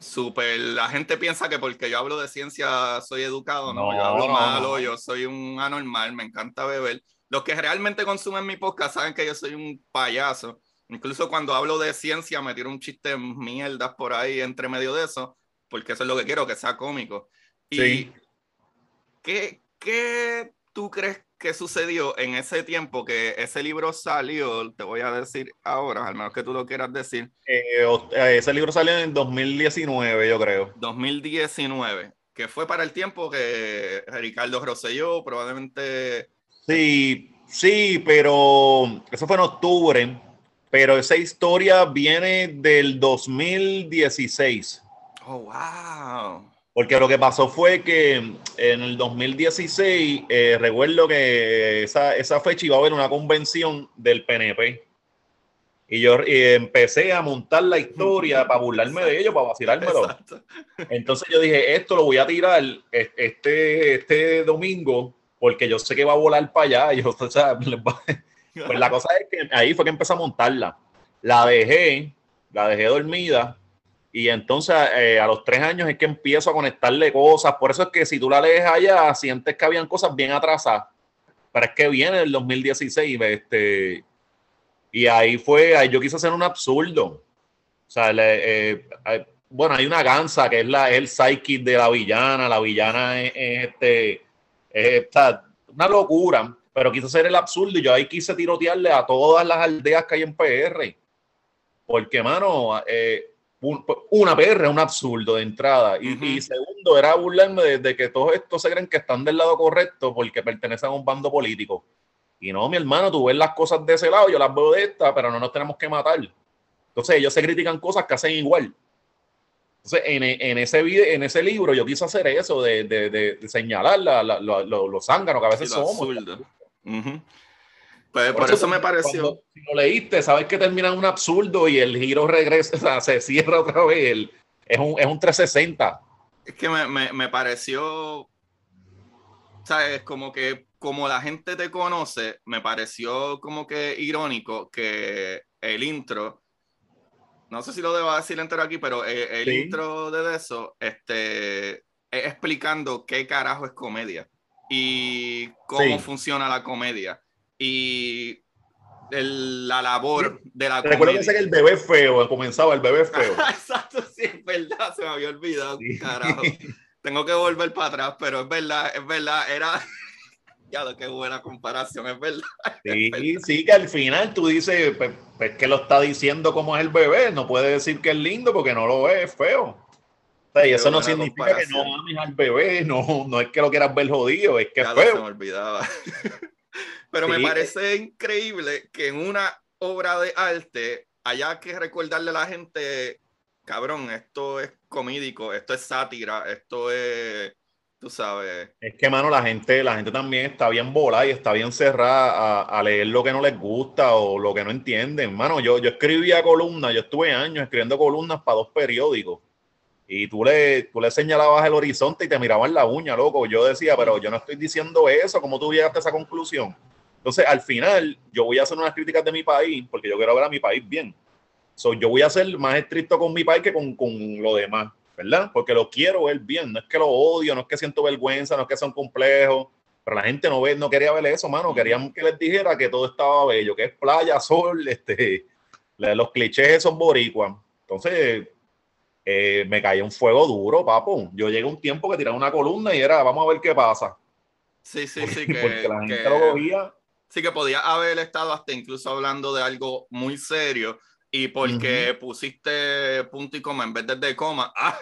Super, la gente piensa que porque yo hablo de ciencia soy educado, no, yo hablo malo, yo soy un anormal, me encanta beber. Los que realmente consumen mi podcast saben que yo soy un payaso. Incluso cuando hablo de ciencia me tiro un chiste mierdas por ahí entre medio de eso, porque eso es lo que quiero, que sea cómico. Y sí. ¿qué, ¿Qué tú crees qué sucedió en ese tiempo que ese libro salió, te voy a decir ahora, al menos que tú lo quieras decir. Eh, eh, ese libro salió en 2019, yo creo. 2019, que fue para el tiempo que Ricardo Rosselló probablemente... Sí, sí, pero eso fue en octubre, pero esa historia viene del 2016. Oh, wow. Porque lo que pasó fue que en el 2016, eh, recuerdo que esa, esa, fecha iba a haber una convención del PNP. Y yo empecé a montar la historia para burlarme de ellos, para vacilármelo. Entonces yo dije, esto lo voy a tirar este, este domingo, porque yo sé que va a volar para allá. Y yo, (laughs) o sea, pues la cosa es que ahí fue que empecé a montarla. La dejé, la dejé dormida y entonces eh, a los tres años es que empiezo a conectarle cosas. Por eso es que si tú la lees allá, sientes que habían cosas bien atrasadas. Pero es que viene el 2016, este, y ahí fue, ahí yo quise hacer un absurdo. O sea, eh, bueno, hay una gansa que es, la, el psyche de la villana. La villana es, este, es una locura, pero quise hacer el absurdo y yo ahí quise tirotearle a todas las aldeas que hay en PR. Porque, mano, eh, una PR, un absurdo de entrada. Y, segundo, era burlarme de, que todos estos se creen que están del lado correcto porque pertenecen a un bando político. Y no, mi hermano, tú ves las cosas de ese lado, yo las veo de esta, pero no nos tenemos que matar. Entonces ellos se critican cosas que hacen igual. Entonces, en, en ese video, en ese libro yo quise hacer eso, de, de, de, señalar la, los zánganos que a veces somos. Pues, por, eso, me pareció. si lo leíste, sabes que termina un absurdo y el giro regresa, (laughs) o sea, se cierra otra vez. es, un, es un 360. Es que me, me, me pareció. ¿Sabes? Como que como la gente te conoce, me pareció como que irónico que el intro, no sé si lo debo decir entero aquí, pero eh, el, intro de eso, este, explicando qué carajo es comedia y cómo funciona la comedia y la labor de la Recuerdo que el bebé feo, comenzaba el bebé feo. (laughs) Exacto, sí, es verdad, se me había olvidado, carajo. Tengo que volver para atrás, pero es verdad, es verdad, era... (laughs) Ya, qué buena comparación, es verdad. Sí, sí, que al final tú dices, pues, pues, que lo está diciendo como es el bebé, no puede decir que es lindo porque no lo es, es feo. y eso no significa que no ames al bebé, no, no es que lo quieras ver jodido, es que es feo. Se me olvidaba. (laughs) Pero me parece increíble que en una obra de arte haya que recordarle a la gente, cabrón, esto es comídico, esto es sátira, esto es, tú sabes. Es que, mano, la gente, la gente también está bien volada y está bien cerrada a, leer lo que no les gusta o lo que no entienden. Mano, yo, yo escribía columnas, yo estuve años escribiendo columnas para dos periódicos. Y tú le, tú le señalabas el horizonte y te miraban la uña, loco. Yo decía, pero yo no estoy diciendo eso. ¿Cómo tú llegaste a esa conclusión? Entonces, al final, yo voy a hacer unas críticas de mi país porque yo quiero ver a mi país bien. So, yo voy a ser más estricto con mi país que con, con lo demás, ¿verdad? Porque lo quiero ver bien. No es que lo odio, no es que siento vergüenza, no es que son complejos. Pero la gente no, ve, no quería ver eso, mano. Querían que les dijera que todo estaba bello, que es playa, (laughs) sol, este, los clichés son boricuas. Entonces, eh, me caía un fuego duro, papo. Yo llegué un tiempo que tiraba una columna y era, vamos a ver qué pasa. Sí, sí, sí. (laughs) Que, porque la gente lo cogía Sí que podía haber estado hasta incluso hablando de algo muy serio y porque pusiste punto y coma en vez de, de coma, ah,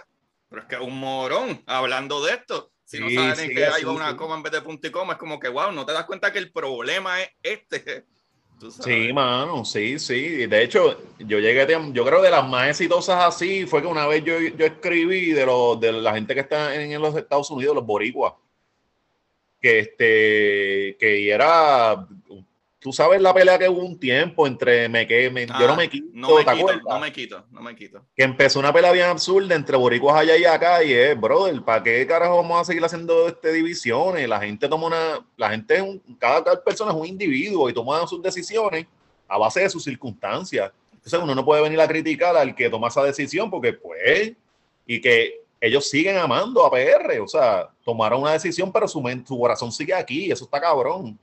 pero es que es un morón hablando de esto. Si no saben que hay una coma en vez de punto y coma, es como que, wow, no te das cuenta que el problema es este. (laughs) Sí, mano, sí, sí. De hecho, yo llegué, yo creo de las más exitosas así fue que una vez yo, yo escribí de, los de la gente que está en, los Estados Unidos, los boricuas, que este, que era tú sabes la pelea que hubo un tiempo entre me que me, yo no me quito, no me quito, no me quito, no me quito. Que empezó una pelea bien absurda entre boricuas allá y acá y es, brother, ¿para qué carajo vamos a seguir haciendo este divisiones? La gente toma una, la gente, un, cada, cada, persona es un individuo y toma sus decisiones a base de sus circunstancias. Entonces uno no puede venir a criticar al que toma esa decisión porque pues, y que ellos siguen amando a PR, o sea, tomaron una decisión pero su, su corazón sigue aquí, eso está cabrón.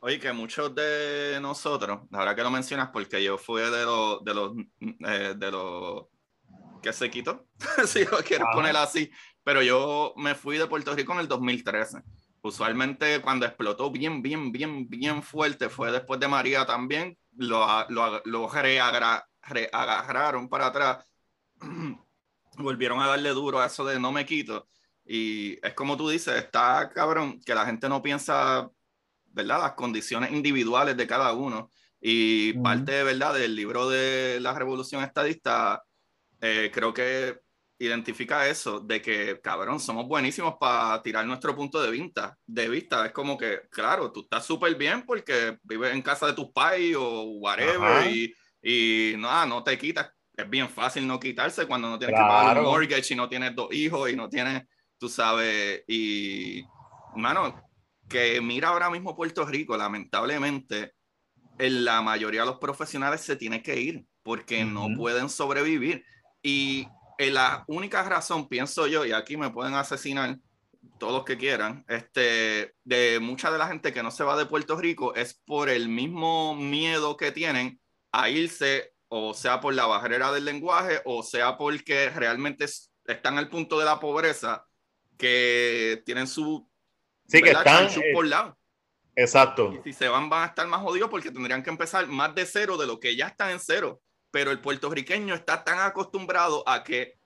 Oye, que muchos de nosotros, ahora que lo mencionas, porque yo fui de los de los eh, de los que se quitó, (laughs) si lo quieres poner así, pero yo me fui de Puerto Rico en el 2013. Usualmente cuando explotó bien, bien, bien, bien fuerte fue después de María también, lo, lo, lo reagarraron para atrás, (clears throat) volvieron a darle duro a eso de no me quito. Y es como tú dices, está cabrón que la gente no piensa ¿verdad? Las condiciones individuales de cada uno. Y parte, ¿verdad? Del libro de la revolución estadista, eh, creo que identifica eso, de que, cabrón, somos buenísimos para tirar nuestro punto de vista. De vista, es como que, claro, tú estás súper bien porque vives en casa de tus pais o whatever y, y no, no te quitas. Es bien fácil no quitarse cuando no tienes que pagar un mortgage y no tienes dos hijos y no tienes, tú sabes, y, mano, que mira ahora mismo Puerto Rico, lamentablemente, en la mayoría de los profesionales se tiene que ir porque no pueden sobrevivir. Y la única razón, pienso yo, y aquí me pueden asesinar todos los que quieran, este, de mucha de la gente que no se va de Puerto Rico es por el mismo miedo que tienen a irse, o sea por la barrera del lenguaje, o sea porque realmente están al punto de la pobreza, que tienen su Sí, que están. por lado. Exacto. Y si se van, van a estar más jodidos porque tendrían que empezar más de cero de lo que ya están en cero. Pero el puertorriqueño está tan acostumbrado a que.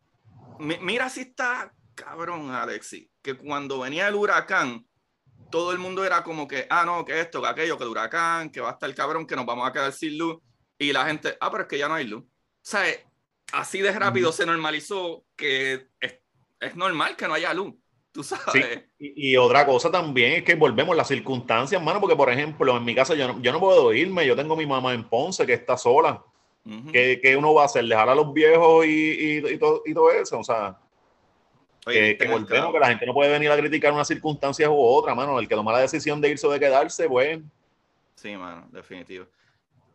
Mira si está cabrón, Alexi, que cuando venía el huracán, todo el mundo era como que, ah, no, que esto, que aquello, que el huracán, que va a estar cabrón, que nos vamos a quedar sin luz. Y la gente, ah, pero es que ya no hay luz. O sea, así de rápido se normalizó que es, es normal que no haya luz. Y, otra cosa también es que volvemos a las circunstancias, mano, porque por ejemplo, en mi casa yo no, yo no puedo irme, yo tengo mi mamá en Ponce que está sola. ¿Qué, uno va a hacer? ¿Dejar a los viejos y, y, todo, y todo, eso? O sea, que, volvemos, que la gente no puede venir a criticar una circunstancia u otra, mano. El que toma la decisión de irse o de quedarse, pues. Sí, mano, definitivo.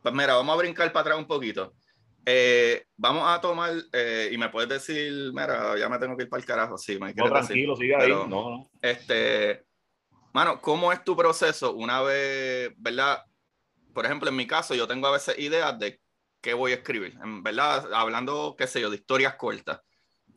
Pues mira, vamos a brincar para atrás un poquito. Eh, vamos a tomar, eh, y me puedes decir, mira, ya me tengo que ir para el carajo, sí, me No, tranquilo, sigue ahí. No, no. Este, mano, ¿cómo es tu proceso una vez, verdad? Por ejemplo, en mi caso, yo tengo a veces ideas de qué voy a escribir, en verdad, hablando, qué sé yo, de historias cortas.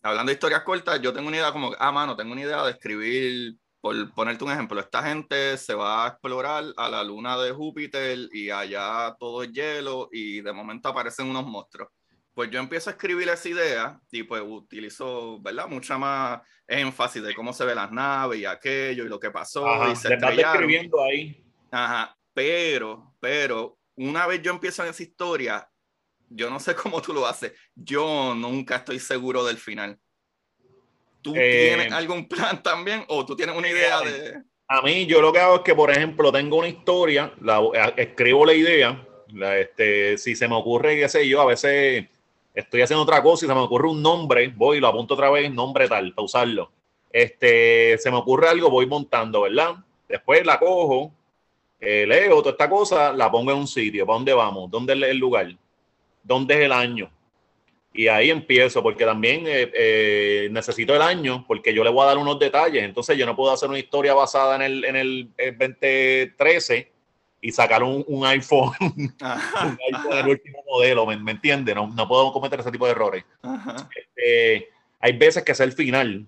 Hablando de historias cortas, yo tengo una idea como, ah, mano, tengo una idea de escribir por ponerte un ejemplo, esta gente se va a explorar a la luna de Júpiter y allá todo es hielo y de momento aparecen unos monstruos. Pues yo empiezo a escribir esa idea y pues utilizo, ¿verdad? Mucha más énfasis de cómo se ven las naves y aquello y lo que pasó. y se escribiendo ahí. Ajá, pero, pero una vez yo empiezo en esa historia, yo no sé (laughs) cómo tú lo haces, yo nunca estoy seguro del final. ¿Tú tienes eh, algún plan también o tú tienes una idea de...? A mí yo lo que hago es que, por ejemplo, tengo una historia, la, escribo la idea, este, si se me ocurre, qué sé yo, a veces estoy haciendo otra cosa y se me ocurre un nombre, voy y lo apunto otra vez, nombre tal, para usarlo. Este, se me ocurre algo, voy montando, ¿verdad? Después la cojo, eh, leo toda esta cosa, la pongo en un sitio, ¿para dónde vamos? ¿Dónde es el lugar? ¿Dónde es el año? Y ahí empiezo, porque también eh, eh, necesito el año, porque yo le voy a dar unos detalles. Entonces yo no puedo hacer una historia basada en el, en el, 2013 y sacar un, un iPhone, (laughs) un iPhone del último modelo, ¿me, me entiendes? No, no, puedo cometer ese tipo de errores. Este, hay veces que es el final.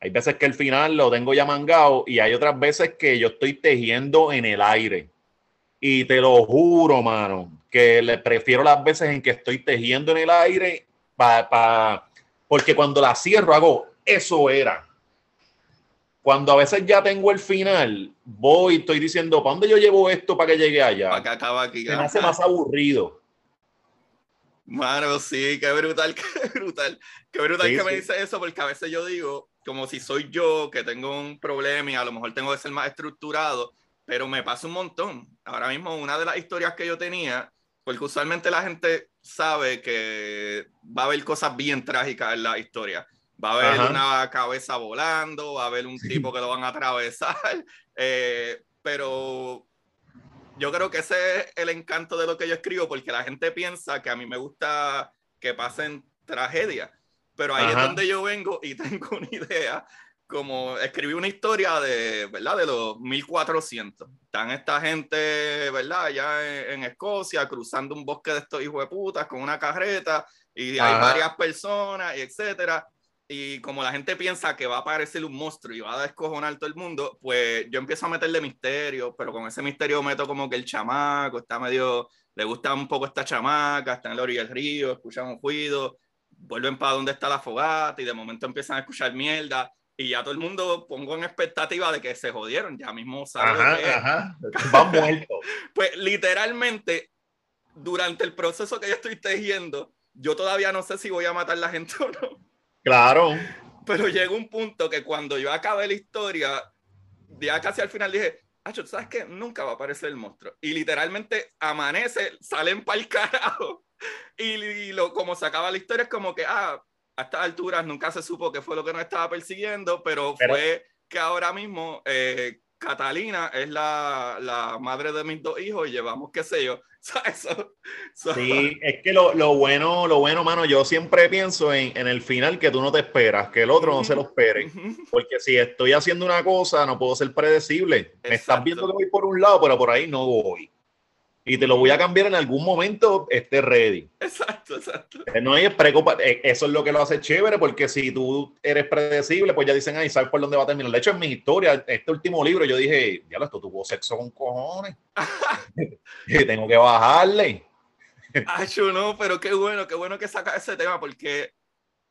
Hay veces que el final lo tengo ya mangado y hay otras veces que yo estoy tejiendo en el aire. Y te lo juro, mano, que le prefiero las veces en que estoy tejiendo en el aire, pa, porque cuando la cierro hago, eso era. cuando a veces ya tengo el final, voy, estoy diciendo, ¿para dónde yo llevo esto para que llegue allá? Para que acaba aquí. Se me hace más aburrido. Mano, sí, qué brutal, (laughs) qué brutal. Qué brutal que me dice eso, porque a veces yo digo, como si soy yo que tengo un problema y a lo mejor tengo que ser más estructurado, pero me pasa un montón. Ahora mismo, una de las historias que yo tenía, porque usualmente la gente sabe que va a haber cosas bien trágicas en la historia. Va a haber una cabeza volando, va a haber un tipo que lo van a atravesar, (laughs) eh, pero yo creo que ese es el encanto de lo que yo escribo, porque la gente piensa que a mí me gusta que pasen tragedias, pero ahí es donde yo vengo y (laughs) tengo una idea, como escribí una historia de, ¿verdad? De los 1400. Están esta gente, ¿verdad? Allá en, Escocia, cruzando un bosque de estos hijos de putas con una carreta, y hay varias personas, y etcétera y como la gente piensa que va a aparecer un monstruo y va a descojonar todo el mundo, pues yo empiezo a meterle misterio, pero con ese misterio meto como que el chamaco está medio, le gusta un poco esta chamaca, está en la orilla del río, escuchan un ruido, vuelven para donde está la fogata y de momento empiezan a escuchar mierda y ya todo el mundo pongo en expectativa de que se jodieron, ya mismo saben ajá, van muertos. (laughs) pues literalmente, durante el proceso que yo estoy tejiendo, yo todavía no sé si voy a matar a la gente o no. Claro. Pero llegó un punto que cuando yo acabé la historia, ya casi al final dije, Acho, ¿sabes qué? Nunca va a aparecer el monstruo. Y literalmente amanece, salen para el carajo. (laughs) Y, lo, como se acaba la historia es como que, ah, a estas alturas nunca se supo qué fue lo que nos estaba persiguiendo, pero, fue que ahora mismo eh, Catalina es la, la, madre de mis dos hijos y llevamos, qué sé yo. (laughs) Eso, Sí, es que lo, lo, bueno, lo bueno, mano, yo siempre pienso en, en, el final que tú no te esperas, que el otro no se lo espere. Porque si estoy haciendo una cosa, no puedo ser predecible. Me estás viendo que voy por un lado, pero por ahí no voy y te lo voy a cambiar en algún momento, esté ready. Exacto, exacto. Eh, no hay eh, Eso es lo que lo hace chévere, porque si tú eres predecible, pues ya dicen, ay, ¿sabes por dónde va a terminar? De hecho, en mi historia, este último libro, yo dije, ya esto tuvo sexo con cojones. (laughs) (laughs) y tengo que bajarle. Ay, no, pero qué bueno, qué bueno que saca ese tema, porque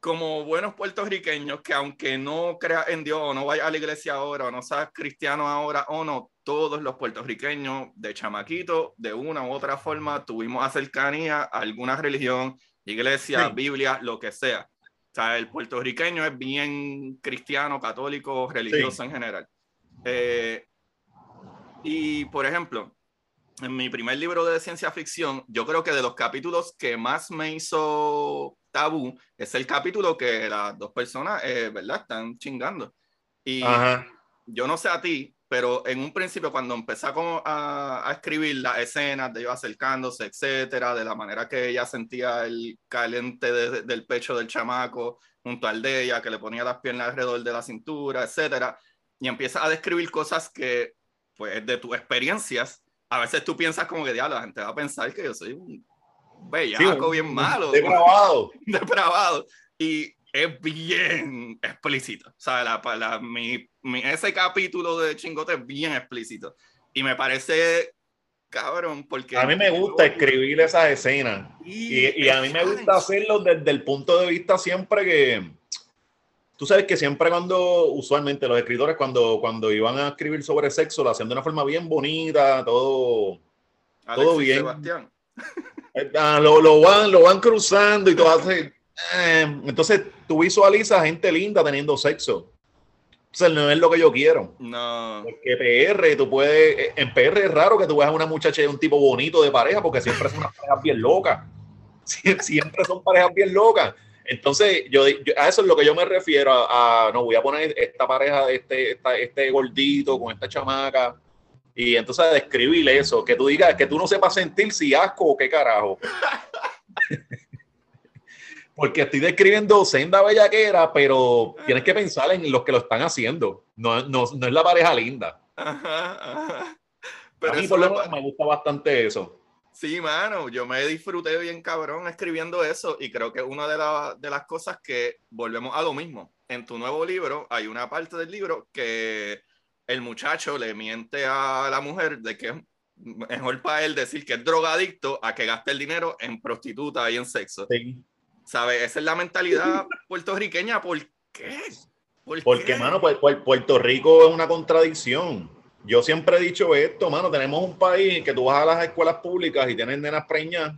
como buenos puertorriqueños que aunque no creas en Dios o no vayas a la iglesia ahora o no seas cristiano ahora o no, todos los puertorriqueños de chamaquito, de una u otra forma, tuvimos cercanía a alguna religión, iglesia, Biblia, lo que sea. O sea, el puertorriqueño es bien cristiano, católico, religioso en general. Eh, y, por ejemplo, en mi primer libro de ciencia ficción, yo creo que de los capítulos que más me hizo tabú es el capítulo que las dos personas, eh, ¿verdad? Están chingando. Y yo no sé a ti, pero en un principio cuando empecé a, a, escribir las escenas de ellos acercándose, etcétera, de la manera que ella sentía el caliente del pecho del chamaco junto al de ella, que le ponía las piernas alrededor de la cintura, etcétera, y empieza a describir cosas que, pues, de tus experiencias, a veces tú piensas como que, diablo, la gente va a pensar que yo soy un bellaco bien malo. Depravado. (laughs) Depravado. Y es bien explícito. O sea, la, la, mi, ese capítulo de Chingote es bien explícito. Y me parece cabrón, porque... A mí me gusta escribir esas escenas. Y, y, a mí me gusta hacerlo desde el punto de vista siempre que... Tú sabes que siempre cuando, usualmente los escritores cuando, cuando iban a escribir sobre sexo, lo hacían de una forma bien bonita, todo, todo bien. Sebastián. Ah, lo, lo, van, lo van cruzando y todo hace... Eh, entonces tú visualizas gente linda teniendo sexo. O sea, no es lo que yo quiero. No. Porque PR, tú puedes. Eh, en PR es raro que tú veas a una muchacha de un tipo bonito de pareja, porque siempre son unas parejas bien locas. (laughs) Siempre son parejas bien locas. Entonces, yo, a eso es lo que yo me refiero. A, no, voy a poner esta pareja, este, este gordito con esta chamaca. Y entonces describir eso, que tú digas, que tú no sepas sentir si asco o qué carajo. (laughs) Porque estoy describiendo senda bellaquera, pero tienes que pensar en los que lo están haciendo. No, no, no es la pareja linda. Pero a mí por lo menos me gusta bastante eso. Sí, mano, yo me disfruté bien cabrón escribiendo eso y creo que una de, de las cosas que volvemos a lo mismo. En tu nuevo libro hay una parte del libro que el muchacho le miente a la mujer de que es mejor para él decir que es drogadicto a que gaste el dinero en prostituta y en sexo. Sí. ¿Sabes? Esa es la mentalidad (laughs) puertorriqueña. ¿Por qué? Porque, mano, pues, pues, Puerto Rico es una contradicción. Yo siempre he dicho esto, mano, tenemos un país que tú vas a las escuelas públicas y tienes nenas preñas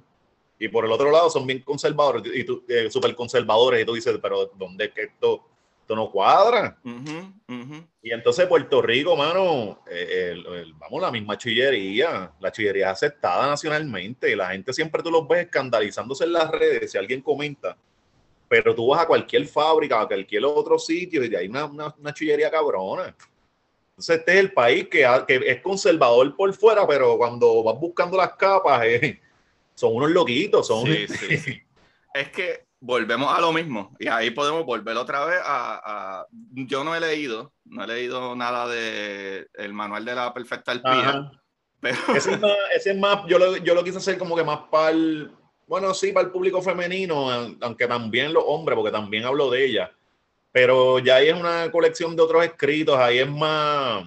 y por el otro lado son bien conservadores y tú, eh, súper conservadores y tú dices, pero ¿dónde es que esto, esto no cuadra? Y entonces Puerto Rico, mano, eh, vamos, la misma chillería, la chillería es aceptada nacionalmente y la gente siempre tú los ves escandalizándose en las redes si alguien comenta pero tú vas a cualquier fábrica, a cualquier otro sitio y hay una, una, chillería cabrona. Entonces este es el país que, que, es conservador por fuera, pero cuando vas buscando las capas, eh, son unos loquitos. Son... Sí, sí, es que volvemos a lo mismo y ahí podemos volver otra vez a, Yo no he leído, no he leído nada de el manual de la perfecta alpía. Pero... (laughs) Ese, es más, ese es más, yo lo, yo lo quise hacer como que más para el bueno, sí, para el público femenino, aunque también los hombres, porque también hablo de ella. Pero ya ahí es una colección de otros escritos, ahí es más.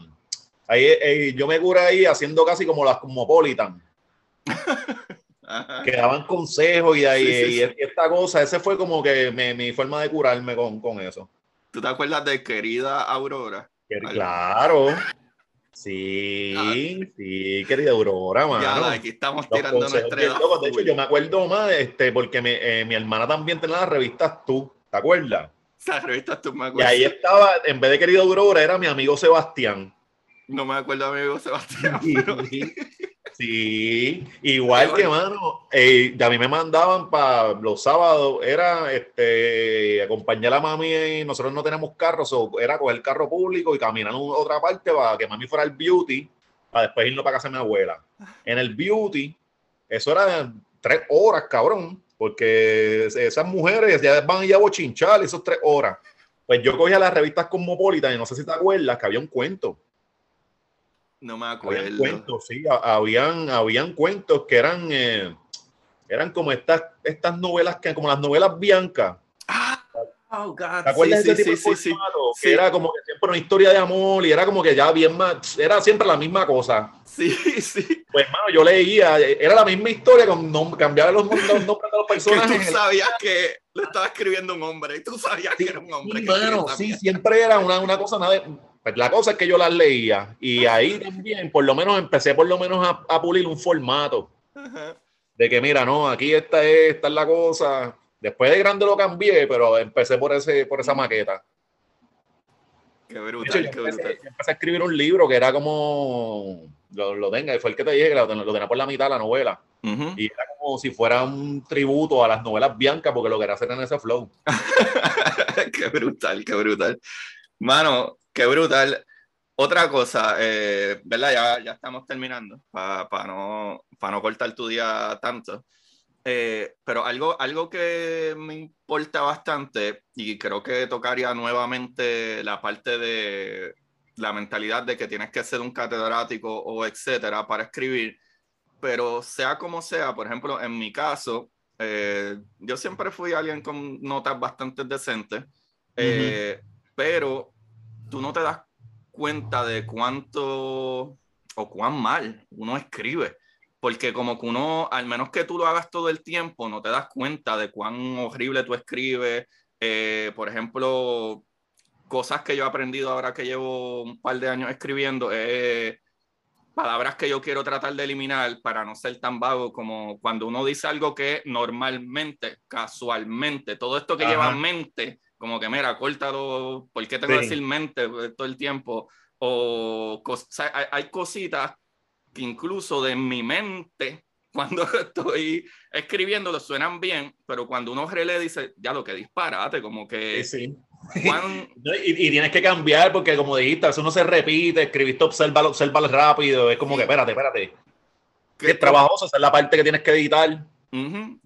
Ahí eh, yo me cura ahí haciendo casi como las Cosmopolitan. (laughs) que daban consejos y ahí y esta cosa, ese fue como que mi forma de curarme con, con, eso. ¿Tú te acuerdas de querida Aurora? Claro. Sí, ah. sí, querida Aurora, mano. Ya, aquí estamos tirando nuestra edad. De hecho, yo me acuerdo más, este, porque mi, eh, mi hermana también tenía las revistas Tú, ¿te acuerdas? Las revistas Tú, me acuerdo. Y ahí estaba, en vez de querida Aurora, era mi amigo Sebastián. No me acuerdo de mi amigo Sebastián. (laughs) Sí, igual que, mano, eh, a mí me mandaban para los sábados, era este, acompañar a mami y nosotros no tenemos carro, era coger el carro público y caminar a otra parte para que mami fuera al beauty, para después irnos para casa de mi abuela. En el beauty, eso era tres horas, cabrón, porque esas mujeres ya van a ir a bochinchar esas tres horas. Pues yo cogía las revistas Cosmopolitan y no sé si te acuerdas que había un cuento no me acuerdo. Habían cuentos, sí, habían, habían cuentos que eran, eh, eran como estas, estas novelas, que, como las novelas Bianca. Ah, oh God. ¿Te acuerdas de ese tipo sí, de sí, Que era como que siempre una historia de amor y era como que ya bien más, era siempre la misma cosa. Sí, sí. Pues, hermano, yo leía, era la misma historia con nom cambiar los, nombres de los personajes. que tú sabías que lo estaba escribiendo un hombre y tú sabías que era un hombre. Sí, bueno, sí, siempre era una, una cosa nada pues la cosa es que yo las leía y ahí (laughs) también, por lo menos, empecé por lo menos a, pulir un formato. De que, mira, no, aquí esta es, esta es la cosa. Después de grande lo cambié, pero empecé por, ese, por esa maqueta. Qué brutal, qué brutal. Empecé, a escribir un libro que era como, lo, lo tenga, fue el que te dije, lo, lo tenía por la mitad la novela. Y era como si fuera un tributo a las novelas Bianca, porque lo quería hacer en ese flow. (laughs) qué brutal, qué brutal. Mano, Qué brutal. Otra cosa, eh, ¿verdad? Ya, ya estamos terminando para no, no cortar tu día tanto. Eh, pero algo, algo que me importa bastante y creo que tocaría nuevamente la parte de la mentalidad de que tienes que ser un catedrático o etcétera para escribir, pero sea como sea, por ejemplo, en mi caso, eh, yo siempre fui alguien con notas bastante decentes, pero tú no te das cuenta de cuánto o cuán mal uno escribe. Porque como que uno, al menos que tú lo hagas todo el tiempo, no te das cuenta de cuán horrible tú escribes. Eh, por ejemplo, cosas que yo he aprendido ahora que llevo un par de años escribiendo, eh, palabras que yo quiero tratar de eliminar para no ser tan vago como cuando uno dice algo que normalmente, casualmente, todo esto que lleva mente, como que, mira, córtalo, ¿por qué tengo que decir mente todo el tiempo? O, hay, cositas que incluso de mi mente, (laughs) cuando estoy escribiendo, lo suenan bien, pero cuando uno relee dice, ya lo que disparate, como que... Sí, (laughs) y, tienes que cambiar porque como dijiste, eso no se repite, escribiste observa, observa rápido, es como que espérate, espérate. Que es trabajoso, esa es la parte que tienes que editar.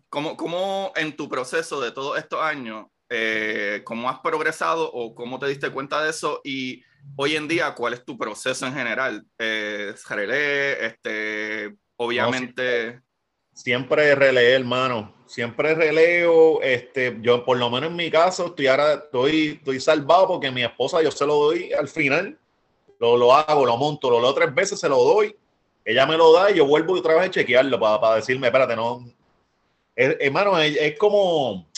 como, como en tu proceso de todos estos años eh, cómo has progresado o cómo te diste cuenta de eso y hoy en día cuál es tu proceso en general. Eh, este, obviamente... siempre, releé, hermano. Siempre releo. Este, yo, por lo menos en mi caso, estoy ahora estoy, estoy salvado porque mi esposa yo se lo doy al final. Lo, lo hago, lo monto, lo leo tres veces, se lo doy. Ella me lo da y yo vuelvo otra vez a chequearlo para, para decirme, espérate, no. hermano, es como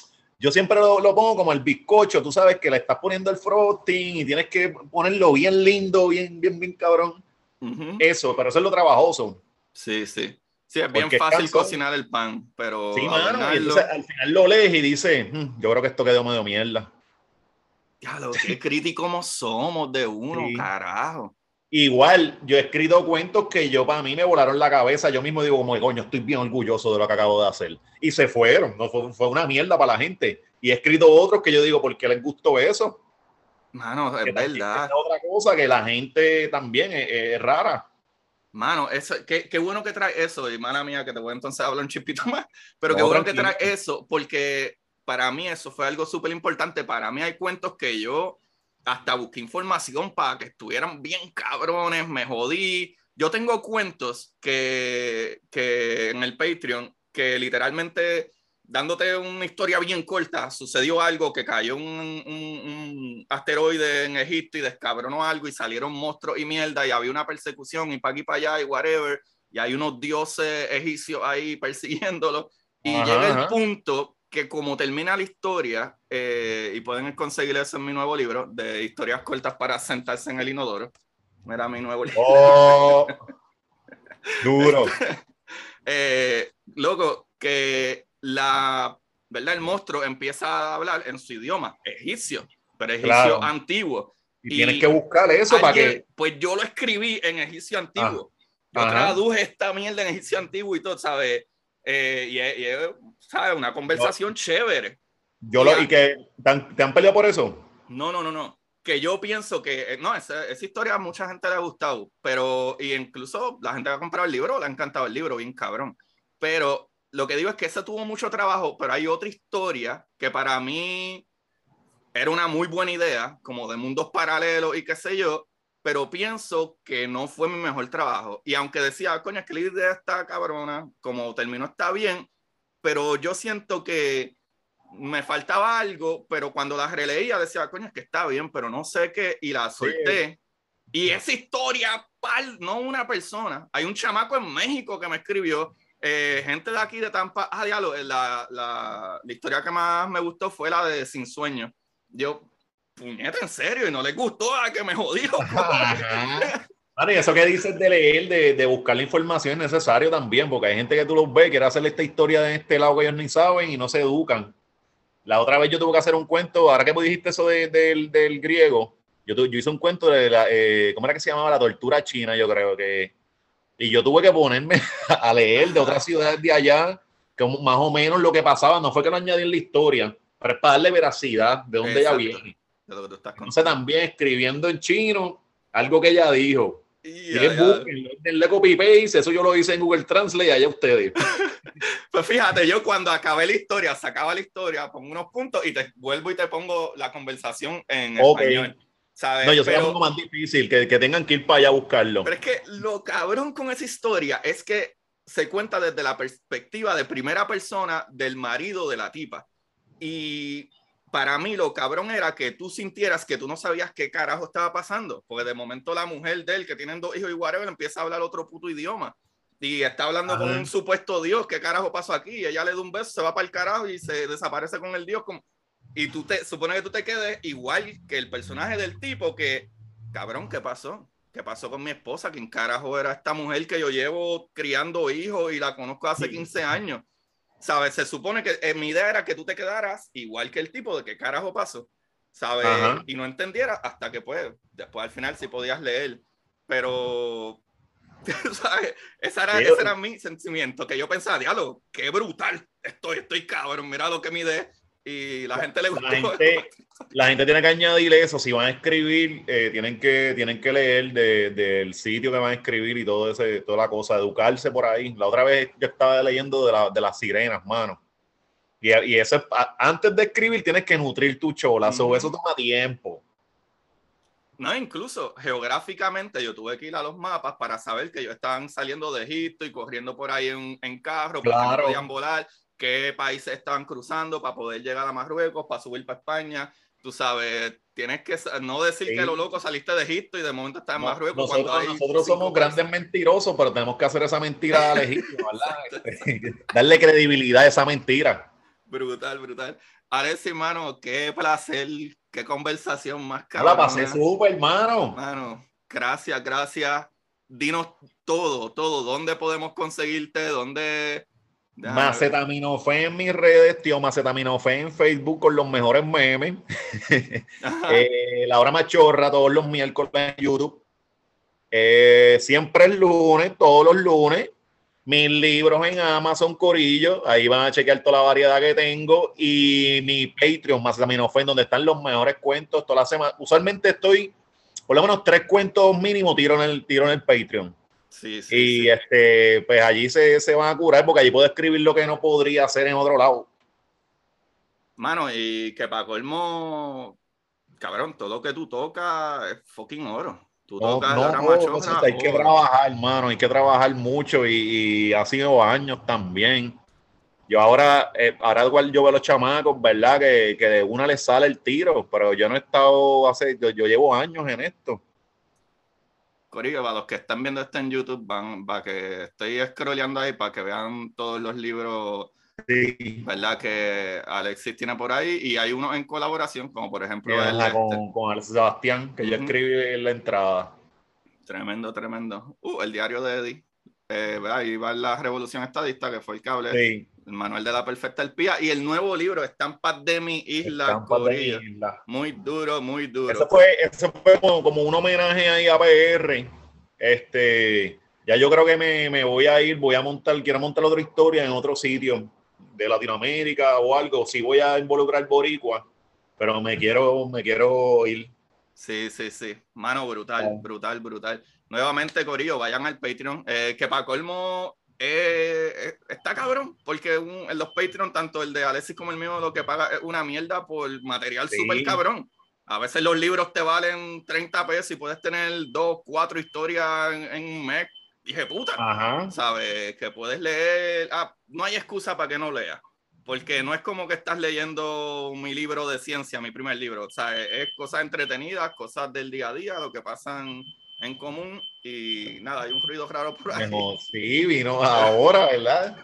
yo siempre lo, pongo como el bizcocho, tú sabes que le estás poniendo el frosting y tienes que ponerlo bien lindo, bien, bien, bien cabrón. Eso, pero eso es lo trabajoso. Sí, sí. Sí, es bien fácil cocinar el pan, pero. Sí, mano, y entonces al final lo lees y dices, hmm, yo creo que esto quedó medio mierda. Ya, lo que críticos somos de uno, carajo. Igual, yo he escrito cuentos que yo para mí me volaron la cabeza. Yo mismo digo, como, coño, estoy bien orgulloso de lo que acabo de hacer. Y se fueron, no fue, fue una mierda para la gente. Y he escrito otros que yo digo, ¿por qué les gustó eso? Mano, es verdad. Es otra cosa que la gente también es, rara. Mano, eso, qué, qué, bueno que trae eso, mala mía, que te voy entonces a hablar un chipito (laughs) más, pero qué bueno que trae eso, porque para mí eso fue algo súper importante. Para mí hay cuentos que yo hasta busqué información para que estuvieran bien cabrones, me jodí. Yo tengo cuentos que, que en el Patreon que literalmente dándote una historia bien corta, sucedió algo que cayó un, un, asteroide en Egipto y descabronó algo y salieron monstruos y mierda y había una persecución y para aquí para allá y whatever. Y hay unos dioses egipcios ahí persiguiéndolo. Y llega el punto que como termina la historia, eh, y pueden conseguir eso en mi nuevo libro, de historias cortas para sentarse en el inodoro. Era mi nuevo libro. Oh, duro. (laughs) eh, loco, que la, ¿verdad? El monstruo empieza a hablar en su idioma, egipcio, pero egipcio antiguo. Y, tienes que buscar eso para que... Pues yo lo escribí en egipcio antiguo. Ah, yo traduje esta mierda en egipcio antiguo y todo, ¿sabes? Eh, y, es, ¿sabes? Una conversación chévere. Yo lo, ¿Y que ¿te han, peleado por eso? No, no, no, no. Que yo pienso que, eh, no, esa, esa, historia a mucha gente le ha gustado, pero, y incluso la gente que ha comprado el libro le ha encantado el libro, bien cabrón. Pero lo que digo es que esa tuvo mucho trabajo, pero hay otra historia que para mí era una muy buena idea, como de mundos paralelos y qué sé yo, pero pienso que no fue mi mejor trabajo. Y aunque decía, coño, es que la idea está cabrona, como terminó está bien, pero yo siento que me faltaba algo, pero cuando la releía decía, coño, es que está bien, pero no sé qué, y la solté. Y esa historia, pal, no una persona, hay un chamaco en México que me escribió, eh, gente de aquí de Tampa, ah, diálogo, la, la, la historia que más me gustó fue la de Sin Sueño. Yo, puñeta, en serio, y no le gustó a que me jodió. (laughs) y eso que dices de leer, de, de, buscar la información es necesario también, porque hay gente que tú los ves, quiere hacer esta historia de este lado que ellos ni saben y no se educan. La otra vez yo tuve que hacer un cuento, ahora que dijiste eso de, del griego, yo, yo, hice un cuento de la, eh, ¿cómo era que se llamaba? La tortura china, yo creo que. Y yo tuve que ponerme (laughs) a leer de otras ciudades de allá, que más o menos lo que pasaba, no fue que no añadí en la historia, pero es para darle veracidad de dónde ella viene. Entonces también escribiendo en chino algo que ella dijo. Y denle copy paste, eso yo lo hice en Google Translate, allá ustedes. (laughs) pues fíjate, yo cuando acabé la historia, sacaba la historia, pongo unos puntos y te vuelvo y te pongo la conversación en español. ¿sabes? No, yo sé algo más difícil, que, que tengan que ir para allá a buscarlo. Pero es que lo cabrón con esa historia es que se cuenta desde la perspectiva de primera persona del marido de la tipa. Y para mí lo cabrón era que tú sintieras que tú no sabías qué carajo estaba pasando, porque de momento la mujer de él, que tienen dos hijos y whatever, empieza a hablar otro puto idioma. Y está hablando con un supuesto Dios, ¿qué carajo pasó aquí? Y ella le da un beso, se va para el carajo y se desaparece con el Dios. Como... Y tú te supone que tú te quedes igual que el personaje del tipo que, cabrón, ¿qué pasó? ¿Qué pasó con mi esposa? ¿Quién carajo era esta mujer que yo llevo criando hijos y la conozco hace 15 años? ¿Sabes? Se supone que eh, mi idea era que tú te quedaras igual que el tipo de qué carajo pasó, ¿sabes? Y no entendieras hasta que pues, después al final sí podías leer, pero, (laughs) ¿sabes? Esa era, ese era mi sentimiento, que yo pensaba, diálogo, qué brutal, estoy, estoy cabrón, mira lo que mi idea y la, gente le gusta. (laughs) La gente, tiene que añadir eso. Si van a escribir, eh, tienen, que, tienen que leer del sitio que van a escribir y todo ese, toda la cosa, educarse por ahí. La otra vez yo estaba leyendo de, la, de las sirenas, mano. Y, y eso antes de escribir tienes que nutrir tu chola. Eso toma tiempo. No, incluso geográficamente yo tuve que ir a los mapas para saber que ellos estaban saliendo de Egipto y corriendo por ahí en, en carro, porque no podían volar qué países estaban cruzando para poder llegar a Marruecos, para subir para España. Tú sabes, tienes que no decir que lo loco saliste de Egipto y de momento estás en Marruecos. Nosotros, somos grandes mentirosos, pero tenemos que hacer esa mentira al Egipto, (laughs) ¿verdad? (laughs) Darle credibilidad a esa mentira. Brutal, brutal. Alexis, mano, qué placer, qué conversación más cara. La pasé súper, hermano. Mano, gracias, gracias. Dinos todo, todo. ¿Dónde podemos conseguirte? ¿Dónde Macetaminofe en mis redes, tío Macetaminofe en Facebook con los mejores memes. (laughs) eh, la hora machorra todos los miércoles en YouTube. Eh, siempre el lunes, todos los lunes. Mis libros en Amazon Corillo, ahí van a chequear toda la variedad que tengo. Y mi Patreon, Macetaminofe, donde están los mejores cuentos toda la semana. Usualmente estoy, por lo menos tres cuentos mínimo tiro en el, tiro en el Patreon y este, pues allí se, se, van a curar porque allí puedo escribir lo que no podría hacer en otro lado. Mano, y que para colmo, cabrón, todo lo que tú tocas es fucking oro. Tú no, tocas no, hay que trabajar, mano, hay que trabajar mucho y, y ha sido años también. Yo ahora, eh, ahora igual yo veo a los chamacos, ¿verdad? Que, que, de una les sale el tiro, pero yo no he estado hace, yo llevo años en esto. Corillo, para los que están viendo esto en YouTube, van, para que estoy scrolleando ahí para que vean todos los libros, ¿verdad? Que Alexis tiene por ahí y hay uno en colaboración, como por ejemplo el, con, con Sebastián, que yo escribí en la entrada. Tremendo, tremendo. Uh, el diario de Eddie. Eh, ahí va la revolución estadista, que fue el cable. Sí. El manual de la perfecta alpía y el nuevo libro, Estampas de mi isla. De mi isla. Muy duro, muy duro. Eso fue, eso fue como, un homenaje ahí a PR. Este, ya yo creo que me, me, voy a ir, voy a montar, quiero montar otra historia en otro sitio de Latinoamérica o algo. Si voy a involucrar Boricua, pero me quiero, me quiero ir. Sí, sí, sí. Mano, brutal, brutal, brutal. Nuevamente, Corillo, vayan al Patreon. Eh, que para colmo, eh, eh, está cabrón, porque en los Patreon, tanto el de Alexis como el mío, lo que paga es una mierda por material súper cabrón. A veces los libros te valen 30 pesos y puedes tener dos, cuatro historias en, un mes. Dije, puta, ¿sabes? Que puedes leer. Ah, no hay excusa para que no leas. Porque no es como que estás leyendo mi libro de ciencia, mi primer libro. O sea, es cosas entretenidas, cosas del día a día, lo que pasan en común y nada, hay un ruido raro por ahí. sí, vino ahora, ¿verdad?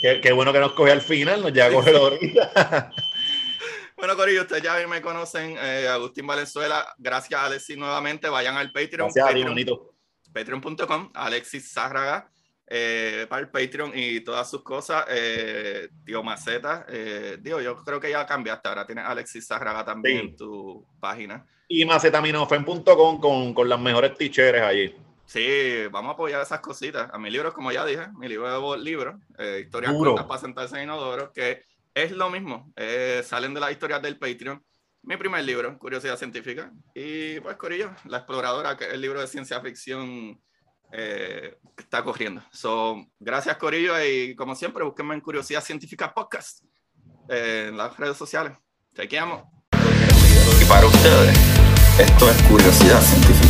Qué, bueno que nos coge al final, nos ya coge ahorita. (laughs) bueno, Corillo, ustedes ya me conocen, eh, Agustín Valenzuela. Gracias, Alexis, nuevamente. Vayan al Patreon. Gracias, Patreon.com, Alexis Zárraga. Eh, para el Patreon y todas sus cosas. Eh, Tío Maceta, eh, digo, yo creo que ya cambiaste. Ahora tienes Alexis Zárraga también en tu página. Y macetaminofen.com con, con las mejores teachers allí. Sí, vamos a apoyar esas cositas. A mi libro, como ya dije, mi libro de libro, eh, historias para sentarse en inodoro, que es lo mismo. Eh, salen de las historias del Patreon. Mi primer libro, Curiosidad Científica. Y pues, Corillo, La Exploradora, que es el libro de ciencia ficción eh, está corriendo. So, gracias, Corillo, y como siempre, búsquenme en Curiosidad Científica Podcast eh, en las redes sociales. Chequeamos. Y para ustedes, esto es Curiosidad Científica. Curiosidad científica.